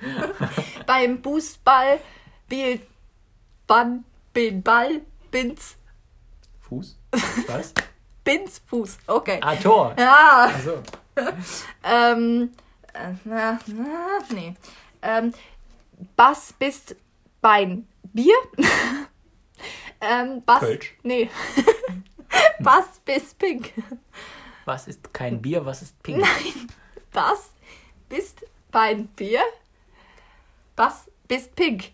Beim Fußball, Bild, Bann, Bin, Ball, Bins, Fuß? Was? Bins, Fuß. Okay. Ah, Tor. Ja. Also, Ähm, äh, na, na, nee. Ähm, Bass bist Bein. Bier. Ähm, was? Kölsch. Nee. was bist pink? Was ist kein Bier, was ist pink? Nein. Was bist beim Bier? Was bist pink?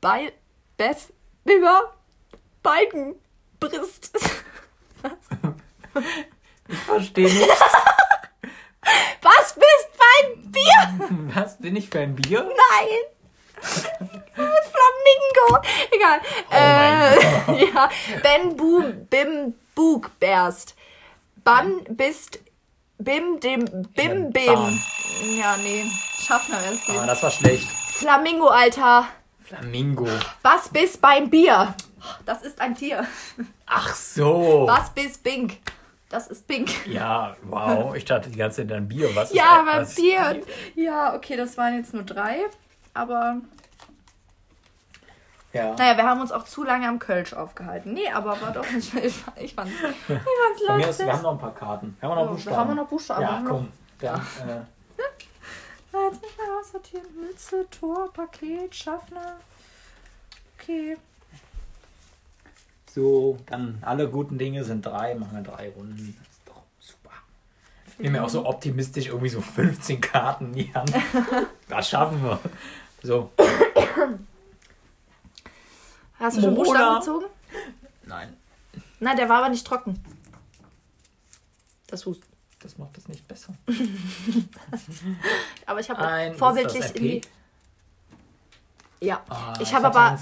Bei Bess über Balken Brist. Ich verstehe nichts. Was bist beim Bier? Was bin ich für ein Bier? Nein. Flamingo. Egal. Oh äh, ja. Ben Boom Bim Bug Berst. Ban bist Bim dem Bim Bim. Ja, nee. Schaffner ist Ah, das war schlecht. Flamingo, Alter. Flamingo. Was bist beim Bier? Das ist ein Tier. Ach so. Was bist Pink? Das ist Pink. Ja, wow. Ich dachte die ganze Zeit an Bier. Was ist Ja, aber was ist Bier. Ja, okay, das waren jetzt nur drei. Aber Ja. naja, wir haben uns auch zu lange am Kölsch aufgehalten. Nee, aber war doch. Ich, ich, fand's- ich fand's, ich fand's Von mir aus, lustig. wir haben noch ein paar Karten. Wir haben noch Oh, Buchstaben. wir haben noch Buchstaben. Wir Ja, komm. Dann, äh, Jetzt nicht mehr aussortieren. Mütze, Tor, Paket, Schaffner. Okay. so, dann alle guten Dinge sind drei. Machen wir drei Runden. Das ist doch super. Ich bin mir auch so optimistisch, irgendwie so 15 Karten in die Hand. Das schaffen wir. So. Hast du schon. Buchstaben gezogen? Nein, Nein, der war aber nicht trocken. Das Husten. das macht es nicht besser. Aber ich habe vorbildlich in die. Ja. Ah, ich habe hatte aber.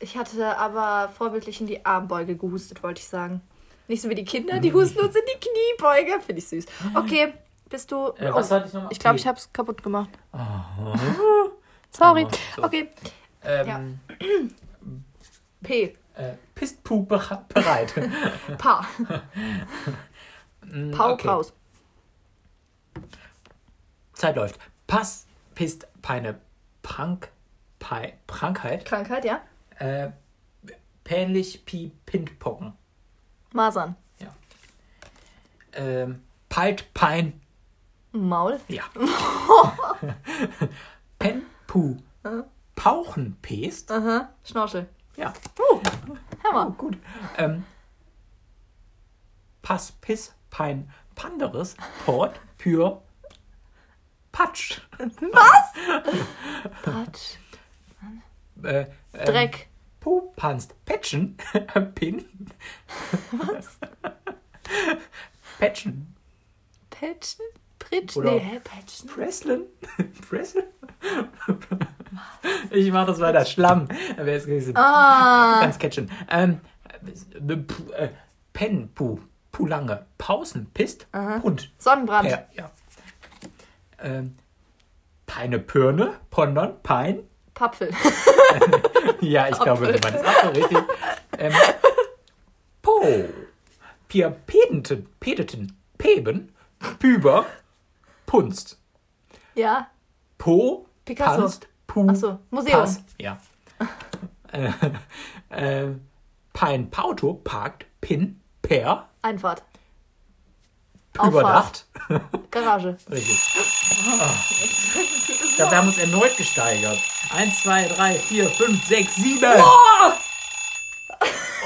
Ich hatte aber vorbildlich in die Armbeuge gehustet, wollte ich sagen. Nicht so wie die Kinder, die husten uns in die Kniebeuge. Finde ich süß. Okay, bist du. Äh, was hatte ich nochmal? ich glaube, ich habe es kaputt gemacht. Sorry. So. Okay, Ähm, P. äh, Pistpu bere- bereit. Pa. Mm, Pau, okay. Paus. Zeit läuft. Pass, Pist, Peine, Prank, Pei, Krankheit. Krankheit, ja? Äh, Pänlich, Pi, Pintpocken. Masern. Ähm, Peit, Pein, Maul. ja. Pen, Pu, Pauchen, Pest. Aha. Schnorchel. Ja, Uh, Hammer. gut. Ähm, Pass, Piss, Pein, Panderes, Port, Pür, Patsch. Patsch. Äh, ähm, Dreck. Pu, Panst, Petschen, Pin. Was? Petschen, Patschen? Pritschen? Oder- Nee, hä? Patschen? Preslin, Preslin. Ich mach das weiter. Schlamm. Wer ist gewesen? Ah. Ganz catchen. Ähm, äh, Pu- äh, Pen, Pu, Pulange, Pausen, Pist, Hund. Sonnenbrand. Ja. ja. Ähm, Peine, Pirne, Pondern, Pein. Papfel. Ja, ich glaube, du meinst auch so richtig. Ähm, po. Pier Pedenten, Pedeten, Peben, Püber, Punst. ja. Po, Picasso. Panst, Pu, Ach so, Museum. Pass. Ja. äh, äh, Pein, Pauto, Parkt, Pin, Per, Einfahrt. Überdacht. Garage. Richtig. Ah. Ich glaube, wir haben uns erneut gesteigert. Eins, zwei, drei, vier, fünf, sechs, sieben.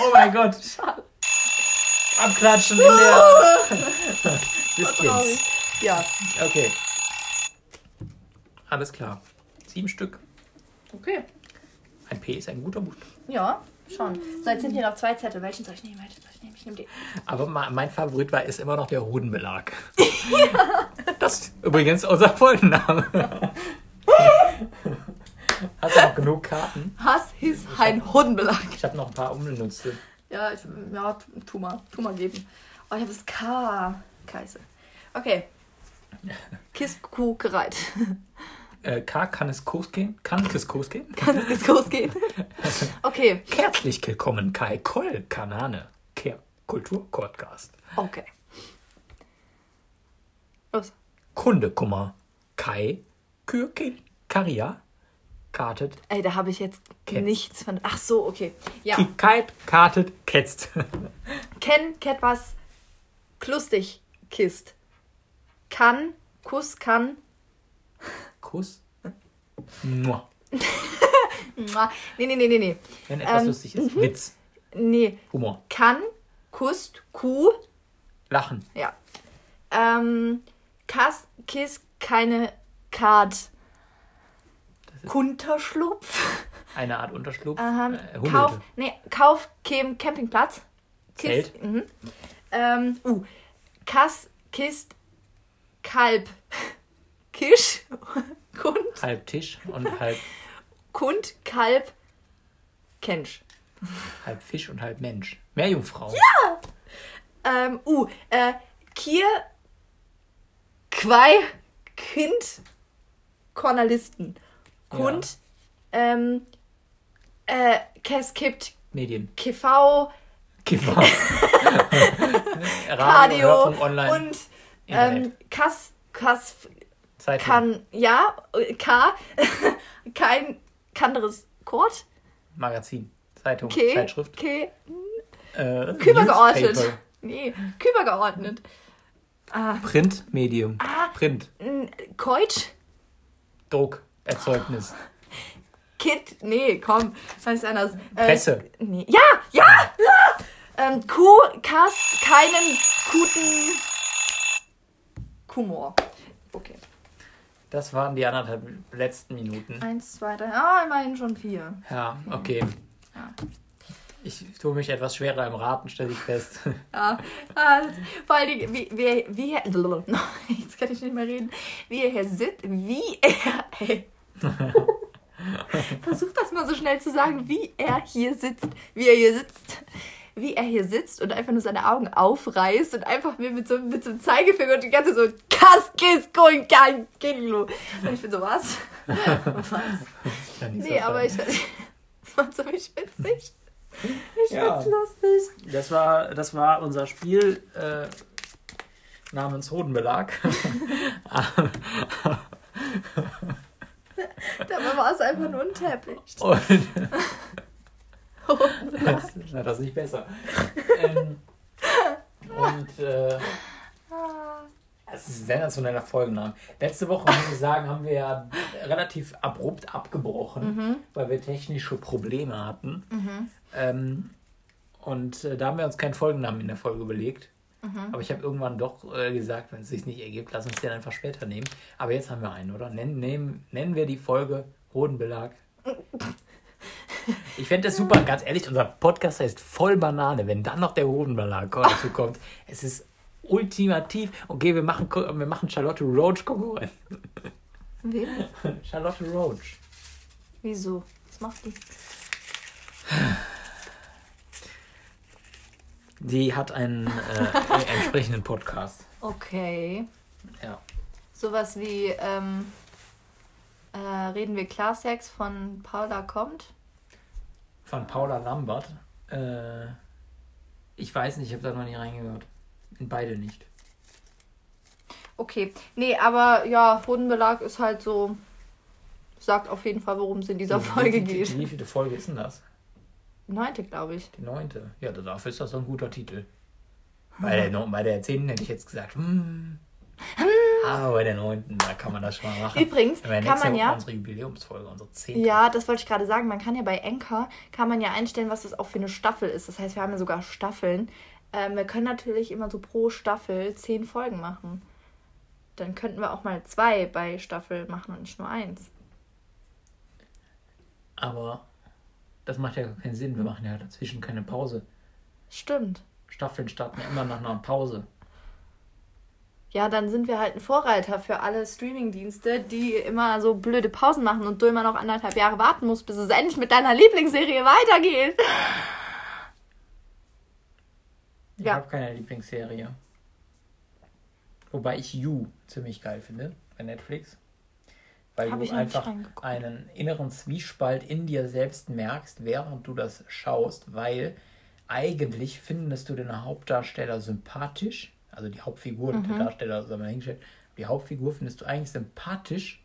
Oh mein Gott. Abklatschen in der Distanz. Ja. Okay. Alles klar. Sieben Stück. Okay. Ein P ist ein guter Buchstabe. Ja, schon. So, jetzt sind hier noch zwei Zettel. Welchen soll ich nehmen? Welchen soll ich nehmen? Ich nehme den. Aber ma- mein Favorit war ist immer noch der Hodenbelag. Das ist übrigens unser Folgenname. Hast du noch genug Karten? Hass ist ein Hundenbelag. Ich habe noch ein paar unbenutzte. Ja, ich, ja, tu mal. Tu mal geben. Oh, ich habe das K. Kaiser. Okay. Kistkuh gereit. Äh, K, kann es Kurs gehen? Kann es Kurs gehen? Kann es losgehen? Okay. Herzlich willkommen, Kai Koll, Kanane, Kehr, Kulturpodcast. Okay. Los. Kundekummer, Kai, Kürkin, Karia, kartet, Ey, da habe ich jetzt Ketz. nichts von. Ach so, okay. Ja. Kikait, kartet, ketzt. Ken, ket was, klustig, kist. Kann, Kuss, kann. Kuss. Mua. Mua. Nee, nee, nee, nee, nee. Wenn etwas Ähm, lustig ist, Witz. Nee. Humor. Kann, kusst, Kuh. Lachen. Ja. Ähm, Kass, Kiss, keine Card. Kunterschlupf. Eine Art Unterschlupf. Ähm, Äh. Kauf, nee, Kauf, Kem, Campingplatz. Kist, Zelt. Mhm. Ähm, uh, Kass, Kist, Kalb. Kisch, Kund, Halb Tisch und halb, Kund, Kalb, Kensch. halb Fisch und halb Mensch. Meerjungfrau. Ähm, uh, äh, Kier, Quai, Kind, Journalisten. Kund, ähm, äh, Kes kippt, Medien. KV, Kiffer. Radio, Online. und ähm, Kass, Kass, Zeitung. kann, ja, äh, K, kein anderes Kord, Magazin. Zeitung. K, Zeitschrift. K, Äh, Kübergeordnet. Newspaper. Nee, Kübergeordnet. Ah, Print, Medium. Print. Keutsch, Druck. Erzeugnis. Kit, nee, komm, das ist anders. Äh, Presse. Nee. Ja, ja, ja! Ähm, Kuh, Kass, keinen guten Humor. Okay. Das waren die anderthalb letzten Minuten. Eins, zwei, drei, ah, immerhin schon vier. Ja, okay. Ja. Ich tue mich etwas schwerer im Raten, stelle ich fest. Ja, das- vor allen Dingen, wie, wie, wie er, jetzt kann ich nicht mehr reden, wie er hier sitzt, wie er, ey. Versuch das mal so schnell zu sagen, wie er hier sitzt, wie er hier sitzt, wie er hier sitzt und einfach nur seine Augen aufreißt und einfach mir mit so, mit so einem Zeigefinger und die ganze so, Kaskis, going, kein Kilo. Und ich bin so, was? was? Nee, aber ich, das war ziemlich witzig. Ich Ja. find's lustig. Das war, das war unser Spiel äh, namens Hodenbelag. Dabei war es einfach nur ein Teppich. Und das, na, das ist nicht besser. Ähm, und äh, es ist ein sensationeller Folgenname. Letzte Woche, muss ich sagen, haben wir ja relativ abrupt abgebrochen, weil wir technische Probleme hatten. Ähm, und äh, da haben wir uns keinen Folgennamen in der Folge überlegt. Aber ich habe irgendwann doch äh, gesagt, wenn es sich nicht ergibt, lass uns den einfach später nehmen. Aber jetzt haben wir einen, oder? Nennen, nehmen, nennen wir die Folge Hodenbelag. Ich fände das super, ganz ehrlich, unser Podcast heißt voll Banane, wenn dann noch der Hodenbelag dazu kommt. Es ist ultimativ. Okay, wir machen, wir machen Charlotte Roach Konkurrent. Wem? Charlotte Roach. Wieso? Was macht die? Die hat einen äh, entsprechenden Podcast. Okay. Ja. Sowas wie, ähm, äh, reden wir Klarsex von Paula kommt? Von Paula Lambert. Äh, ich weiß nicht, ich habe da noch nie reingehört. In beide nicht. Okay. Nee, aber ja, Hodenbelag ist halt so, sagt auf jeden Fall, worum es in dieser Folge wie, geht. Wie, viele Folge ist denn das? Neunte, glaube ich. Die neunte. Ja, dafür ist das so ein guter Titel. Bei der, neun- bei der zehnten hätte ich jetzt gesagt, hm. Aber bei der neunten, da kann man das schon mal machen. Übrigens kann man ja, unsere Jubiläumsfolge, unsere zehnte. ja, das wollte ich gerade sagen, man kann ja bei Enker, kann man ja einstellen, was das auch für eine Staffel ist. Das heißt, wir haben ja sogar Staffeln. Ähm, wir können natürlich immer so pro Staffel zehn Folgen machen. Dann könnten wir auch mal zwei bei Staffel machen und nicht nur eins. Aber das macht ja gar keinen Sinn. Wir machen ja dazwischen keine Pause. Stimmt. Staffeln starten ja immer nach einer Pause. Ja, dann sind wir halt ein Vorreiter für alle Streamingdienste, die immer so blöde Pausen machen und du immer noch anderthalb Jahre warten musst, bis es endlich mit deiner Lieblingsserie weitergeht. Ich Ja. habe keine Lieblingsserie. Wobei ich You ziemlich geil finde bei Netflix. Weil Hab du einfach einen inneren Zwiespalt in dir selbst merkst, während du das schaust, weil eigentlich findest du den Hauptdarsteller sympathisch, also die Hauptfigur, Mhm. der Darsteller, sagen wir hingestellt, die Hauptfigur findest du eigentlich sympathisch,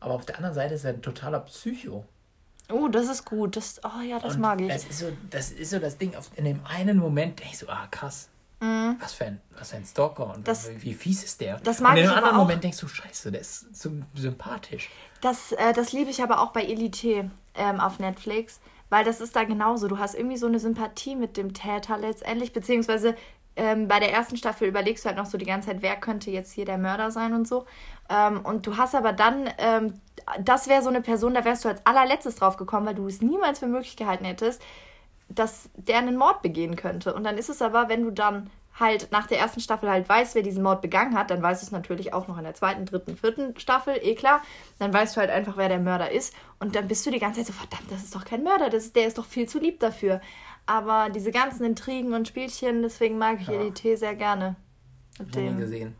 aber auf der anderen Seite ist er ein totaler Psycho. Oh, das ist gut. Das, oh ja, das Und mag ich. Das ist so das, ist so das Ding, auf, in dem einen Moment denke ich so, ah krass, was, für ein, was für ein Stalker und Mhm. Das- wie, wie fies ist der. das mag und in dem anderen auch. Moment denkst du, scheiße, der ist so sympathisch. Das, äh, das liebe ich aber auch bei Elite ähm, auf Netflix, Weil das ist da genauso. Du hast irgendwie so eine Sympathie mit dem Täter letztendlich, beziehungsweise ähm, bei der ersten Staffel überlegst du halt noch so die ganze Zeit, wer könnte jetzt hier der Mörder sein und so. Ähm, und du hast aber dann, ähm, das wäre so eine Person, da wärst du als allerletztes drauf gekommen, weil du es niemals für möglich gehalten hättest, dass der einen Mord begehen könnte. Und dann ist es aber, wenn du dann halt nach der ersten Staffel halt weißt, wer diesen Mord begangen hat, dann weißt du es natürlich auch noch in der zweiten, dritten, vierten Staffel, eh klar. Dann weißt du halt einfach, wer der Mörder ist. Und dann bist du die ganze Zeit so, verdammt, das ist doch kein Mörder, das ist, der ist doch viel zu lieb dafür. Aber diese ganzen Intrigen und Spielchen, deswegen mag ich ja. Elite sehr gerne. Mit dem. gesehen.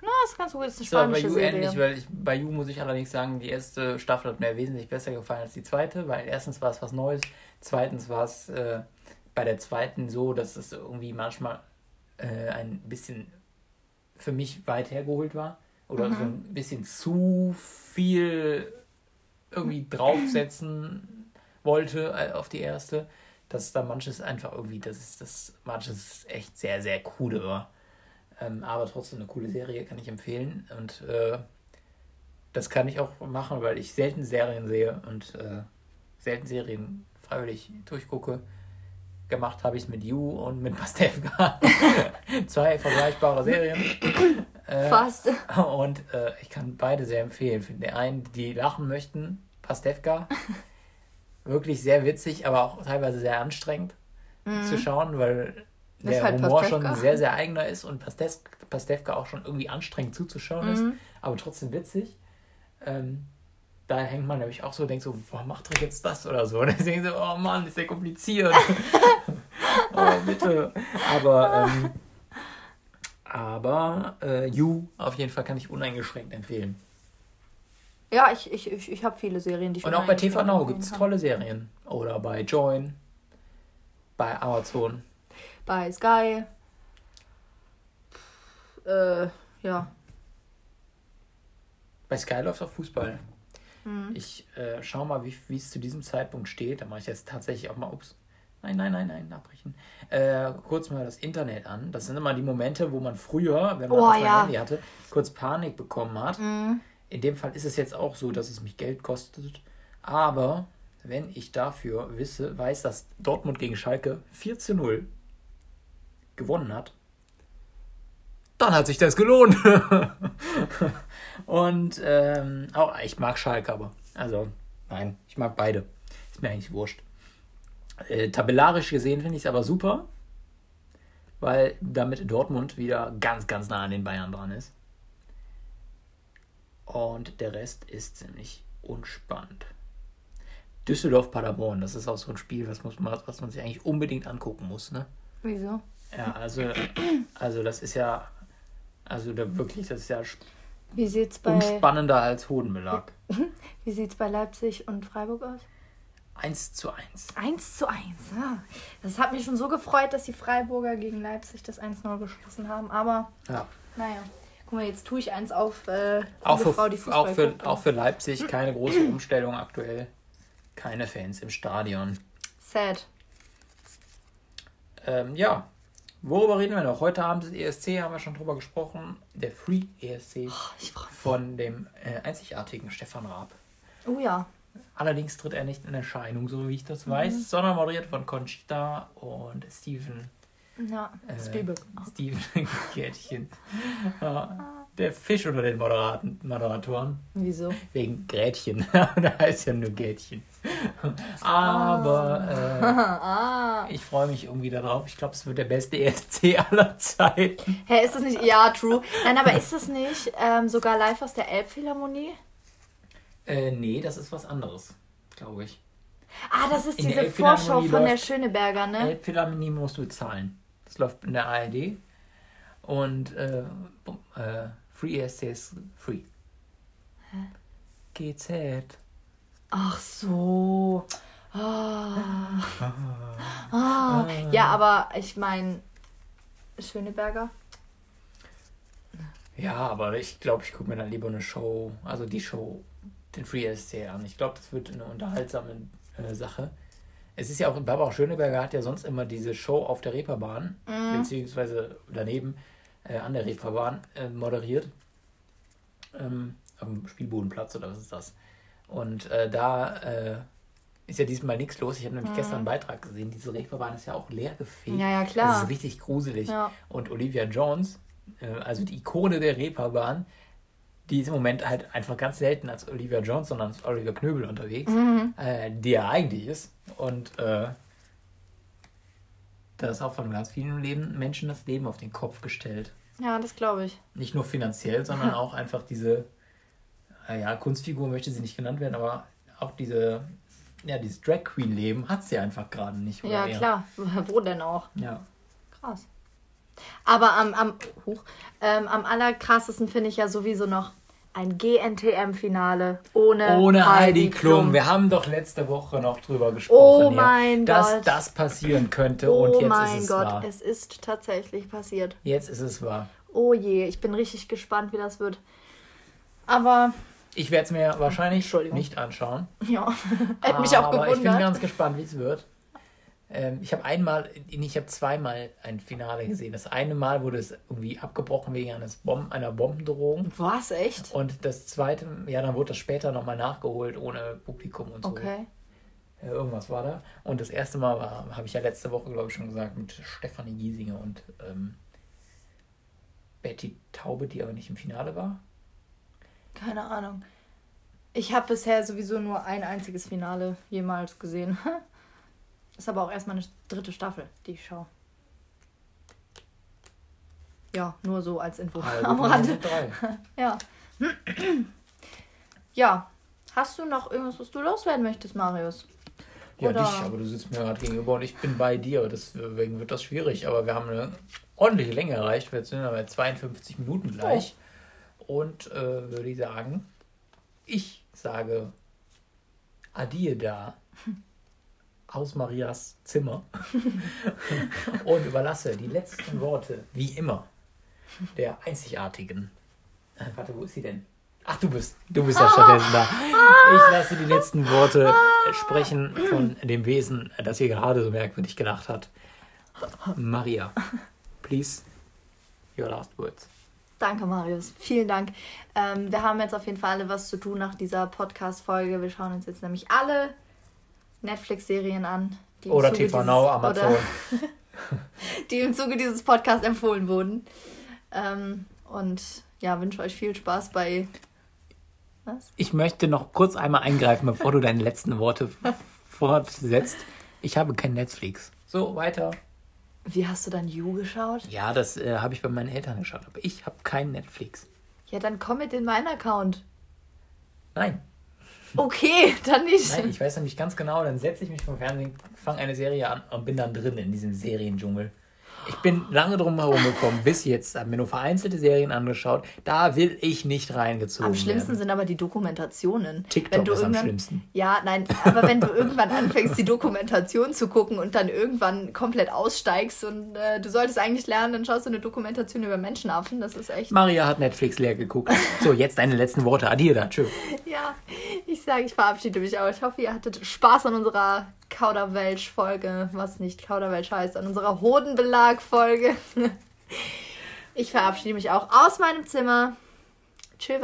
Na, ist ganz gut, ist eine spanische so, bei Serie. Ähnlich, weil ich, bei You muss ich allerdings sagen, die erste Staffel hat mir wesentlich besser gefallen als die zweite, weil erstens war es was Neues, zweitens war es äh, bei der zweiten so, dass es irgendwie manchmal äh, ein bisschen für mich weit hergeholt war oder mhm. so ein bisschen zu viel irgendwie draufsetzen wollte äh, auf die erste, dass da manches einfach irgendwie, das ist das manches echt sehr, sehr coole war. Ähm, aber trotzdem eine coole Serie kann ich empfehlen und äh, das kann ich auch machen, weil ich selten Serien sehe und äh, selten Serien freiwillig durchgucke. Gemacht habe ich es mit You und mit Pastewka. Zwei vergleichbare Serien. Äh, Fast. Und äh, ich kann beide sehr empfehlen. Für den einen, die lachen möchten, Pastewka. Wirklich sehr witzig, aber auch teilweise sehr anstrengend mhm. zu schauen, weil der halt Humor Pastewka. schon sehr, sehr eigener ist und Pastewka auch schon irgendwie anstrengend zuzuschauen mhm. ist, aber trotzdem witzig. Ähm, da hängt man nämlich auch so, denkt so, warum macht er jetzt das oder so? Und dann denkt so, oh Mann, ist ja kompliziert. oh, bitte. Aber, ähm, aber äh, You auf jeden Fall kann ich uneingeschränkt empfehlen. Ja, ich, ich, ich, ich habe viele Serien, die ich Und auch bei TV Now gibt es tolle Serien. Oder bei Join, bei Amazon. Bei Sky. Äh, ja. Bei Sky läuft auch Fußball. Mhm. Ich äh, schaue mal, wie es zu diesem Zeitpunkt steht. Da mache ich jetzt tatsächlich auch mal, ups, nein, nein, nein, nein, abbrechen. Äh, kurz mal das Internet an. Das sind immer die Momente, wo man früher, wenn man oh, ja. Handy hatte, kurz Panik bekommen hat. Mhm. In dem Fall ist es jetzt auch so, dass es mich Geld kostet. Aber wenn ich dafür wisse, weiß, dass Dortmund gegen Schalke 4 zu 0 gewonnen hat, dann hat sich das gelohnt. und ähm, auch ich mag Schalke, aber also nein, ich mag beide. Ist mir eigentlich wurscht. Äh, tabellarisch gesehen finde ich es aber super, weil damit Dortmund wieder ganz, ganz nah an den Bayern dran ist. Und der Rest ist ziemlich unspannend. Düsseldorf-Paderborn, das ist auch so ein Spiel, was, muss man, was man sich eigentlich unbedingt angucken muss. Ne? Wieso? Ja, also, also das ist ja also da wirklich, das ist ja Wie sieht's bei, umspannender als Hodenbelag. Wie sieht es bei Leipzig und Freiburg aus? 1 zu 1. 1 zu 1, ja. Das hat mich schon so gefreut, dass die Freiburger gegen Leipzig das 1-0 geschossen haben. Aber, ja. naja. Guck mal, jetzt tue ich eins auf äh, auch für, Frau, die Fußball auch für, guckt, auch für Leipzig keine große Umstellung aktuell. Keine Fans im Stadion. Sad. Ähm, ja, Worüber reden wir noch? Heute Abend ist ESC, haben wir schon drüber gesprochen. Der Free ESC oh, von dem äh, einzigartigen Stefan Raab. Oh ja. Allerdings tritt er nicht in Erscheinung, so wie ich das weiß, mhm. sondern moderiert von Conchita und Steven. Ja, äh, Spielberg. Steven Gärtchen. ja, der Fisch unter den Moderaten, Moderatoren. Wieso? Wegen Grätchen. da heißt ja nur Gärtchen. Aber äh, ah. ich freue mich irgendwie darauf. Ich glaube, es wird der beste ESC aller Zeiten. Hä, hey, ist das nicht? Ja, true. Nein, aber ist das nicht ähm, sogar live aus der Elbphilharmonie? Äh, nee, das ist was anderes, glaube ich. Ah, das ist in diese Vorschau von der Schöneberger, ne? Elbphilharmonie musst du bezahlen. Das läuft in der ARD. Und äh, äh, Free ESC ist free. Hä? GZ. Ach so. Ah. Ah. Ja, aber ich meine, Schöneberger. Ja, aber ich glaube, ich gucke mir dann lieber eine Show, also die Show, den Free SC an. Ich glaube, das wird eine unterhaltsame äh, Sache. Es ist ja auch, Barbara Schöneberger hat ja sonst immer diese Show auf der Reeperbahn, mm. beziehungsweise daneben äh, an der Reeperbahn äh, moderiert. Ähm, am Spielbodenplatz oder was ist das? Und äh, da äh, ist ja diesmal nichts los. Ich habe nämlich Mhm. gestern einen Beitrag gesehen. Diese Reeperbahn ist ja auch leer gefegt. Ja, ja, klar. Das ist richtig gruselig. Ja. Und Olivia Jones, äh, also die Ikone der Reeperbahn, die ist im Moment halt einfach ganz selten als Olivia Jones, sondern als Oliver Knöbel unterwegs, Mhm. äh, die er eigentlich ist. Und äh, da ist auch von ganz vielen Leben, Menschen das Leben auf den Kopf gestellt. Ja, das glaube ich. Nicht nur finanziell, sondern auch einfach diese, äh, ja, Kunstfigur möchte sie nicht genannt werden, aber auch diese, ja, dieses Drag Queen Leben hat sie einfach gerade nicht. Ja, eher. klar. Wo denn auch? Ja. Krass. Aber am, am, huch, ähm, am allerkrassesten finde ich ja sowieso noch ein GNTM-Finale ohne, Ohne Heidi Klum. Wir haben doch letzte Woche noch drüber gesprochen. Oh hier, mein dass Gott. das passieren könnte Oh und jetzt mein ist es Gott, wahr. es ist tatsächlich passiert. Jetzt ist es wahr. Oh je, ich bin richtig gespannt, wie das wird. Aber Ich werde es mir wahrscheinlich nicht anschauen. ja, hätte mich auch aber ich bin gewundert. ganz gespannt, wie es wird. Ähm, ich habe einmal, ich habe zweimal ein Finale gesehen. Das eine Mal wurde es irgendwie abgebrochen wegen eines Bom einer Bombendrohung. Was, echt? Und das zweite, ja, dann wurde das später nochmal nachgeholt ohne Publikum und so. Okay. Ja, irgendwas war da. Und das erste Mal war, habe ich ja letzte Woche, glaube ich, schon gesagt, mit Stefanie Giesinger und ähm, Betty Taube, die aber nicht im Finale war. Keine Ahnung. Ich habe bisher sowieso nur ein einziges Finale jemals gesehen. Ist aber auch erst meine dritte Staffel, die ich schaue. Ja, nur so als Info Also, am Rande. Ja. Ja. Hast du noch irgendwas, was du loswerden möchtest, Marius? Ja, Oder- dich, aber du sitzt mir gerade gegenüber und ich bin bei dir. Deswegen wird das schwierig. Aber wir haben eine ordentliche Länge erreicht. Wir sind bei 52 Minuten gleich. Und äh, würde ich sagen, ich sage Adie da aus Marias Zimmer und überlasse die letzten Worte, wie immer, der einzigartigen. Äh, warte, wo ist sie denn? Ach, du bist, du bist ja stattdessen da. Ich lasse die letzten Worte sprechen von dem Wesen, das hier gerade so merkwürdig gelacht hat. Maria, please, your last words. Danke, Marius. Vielen Dank. Ähm, wir haben jetzt auf jeden Fall alle was zu tun nach dieser Podcast-Folge. Wir schauen uns jetzt nämlich alle Netflix-Serien an. Oder Zuge TV dieses- Now, Amazon. Die im Zuge dieses Podcasts empfohlen wurden. Ähm, und ja, wünsche euch viel Spaß bei. Was? Ich möchte noch kurz einmal eingreifen, bevor du deine letzten Worte fortsetzt. Ich habe kein Netflix. So, weiter. Wie hast du dann You geschaut? Ja, das äh, habe ich bei meinen Eltern geschaut, aber ich habe kein Netflix. Ja, dann komm mit in meinen Account. Nein, Okay, dann nicht. nein, ich weiß nämlich ganz genau, dann setze ich mich vom Fernsehen, fange eine Serie an und bin dann drin in diesem Seriendschungel. Ich bin lange drum herum gekommen, bis jetzt, habe mir nur vereinzelte Serien angeschaut. Da will ich nicht reingezogen Am schlimmsten werden. sind aber die Dokumentationen. TikTok wenn du ist am schlimmsten. Ja, nein, aber wenn du irgendwann anfängst, die Dokumentation zu gucken und dann irgendwann komplett aussteigst und äh, du solltest eigentlich lernen, dann schaust du eine Dokumentation über Menschenaffen. Das ist echt. Maria hat Netflix leer geguckt. So, jetzt deine letzten Worte. Adieu da. Tschö. Ja, ich sage, ich verabschiede mich auch. Ich hoffe, ihr hattet Spaß an unserer Kauderwelsch-Folge, was nicht Kauderwelsch heißt, an unserer Hodenbelag-Folge. Ich verabschiede mich auch aus meinem Zimmer. Tschüss.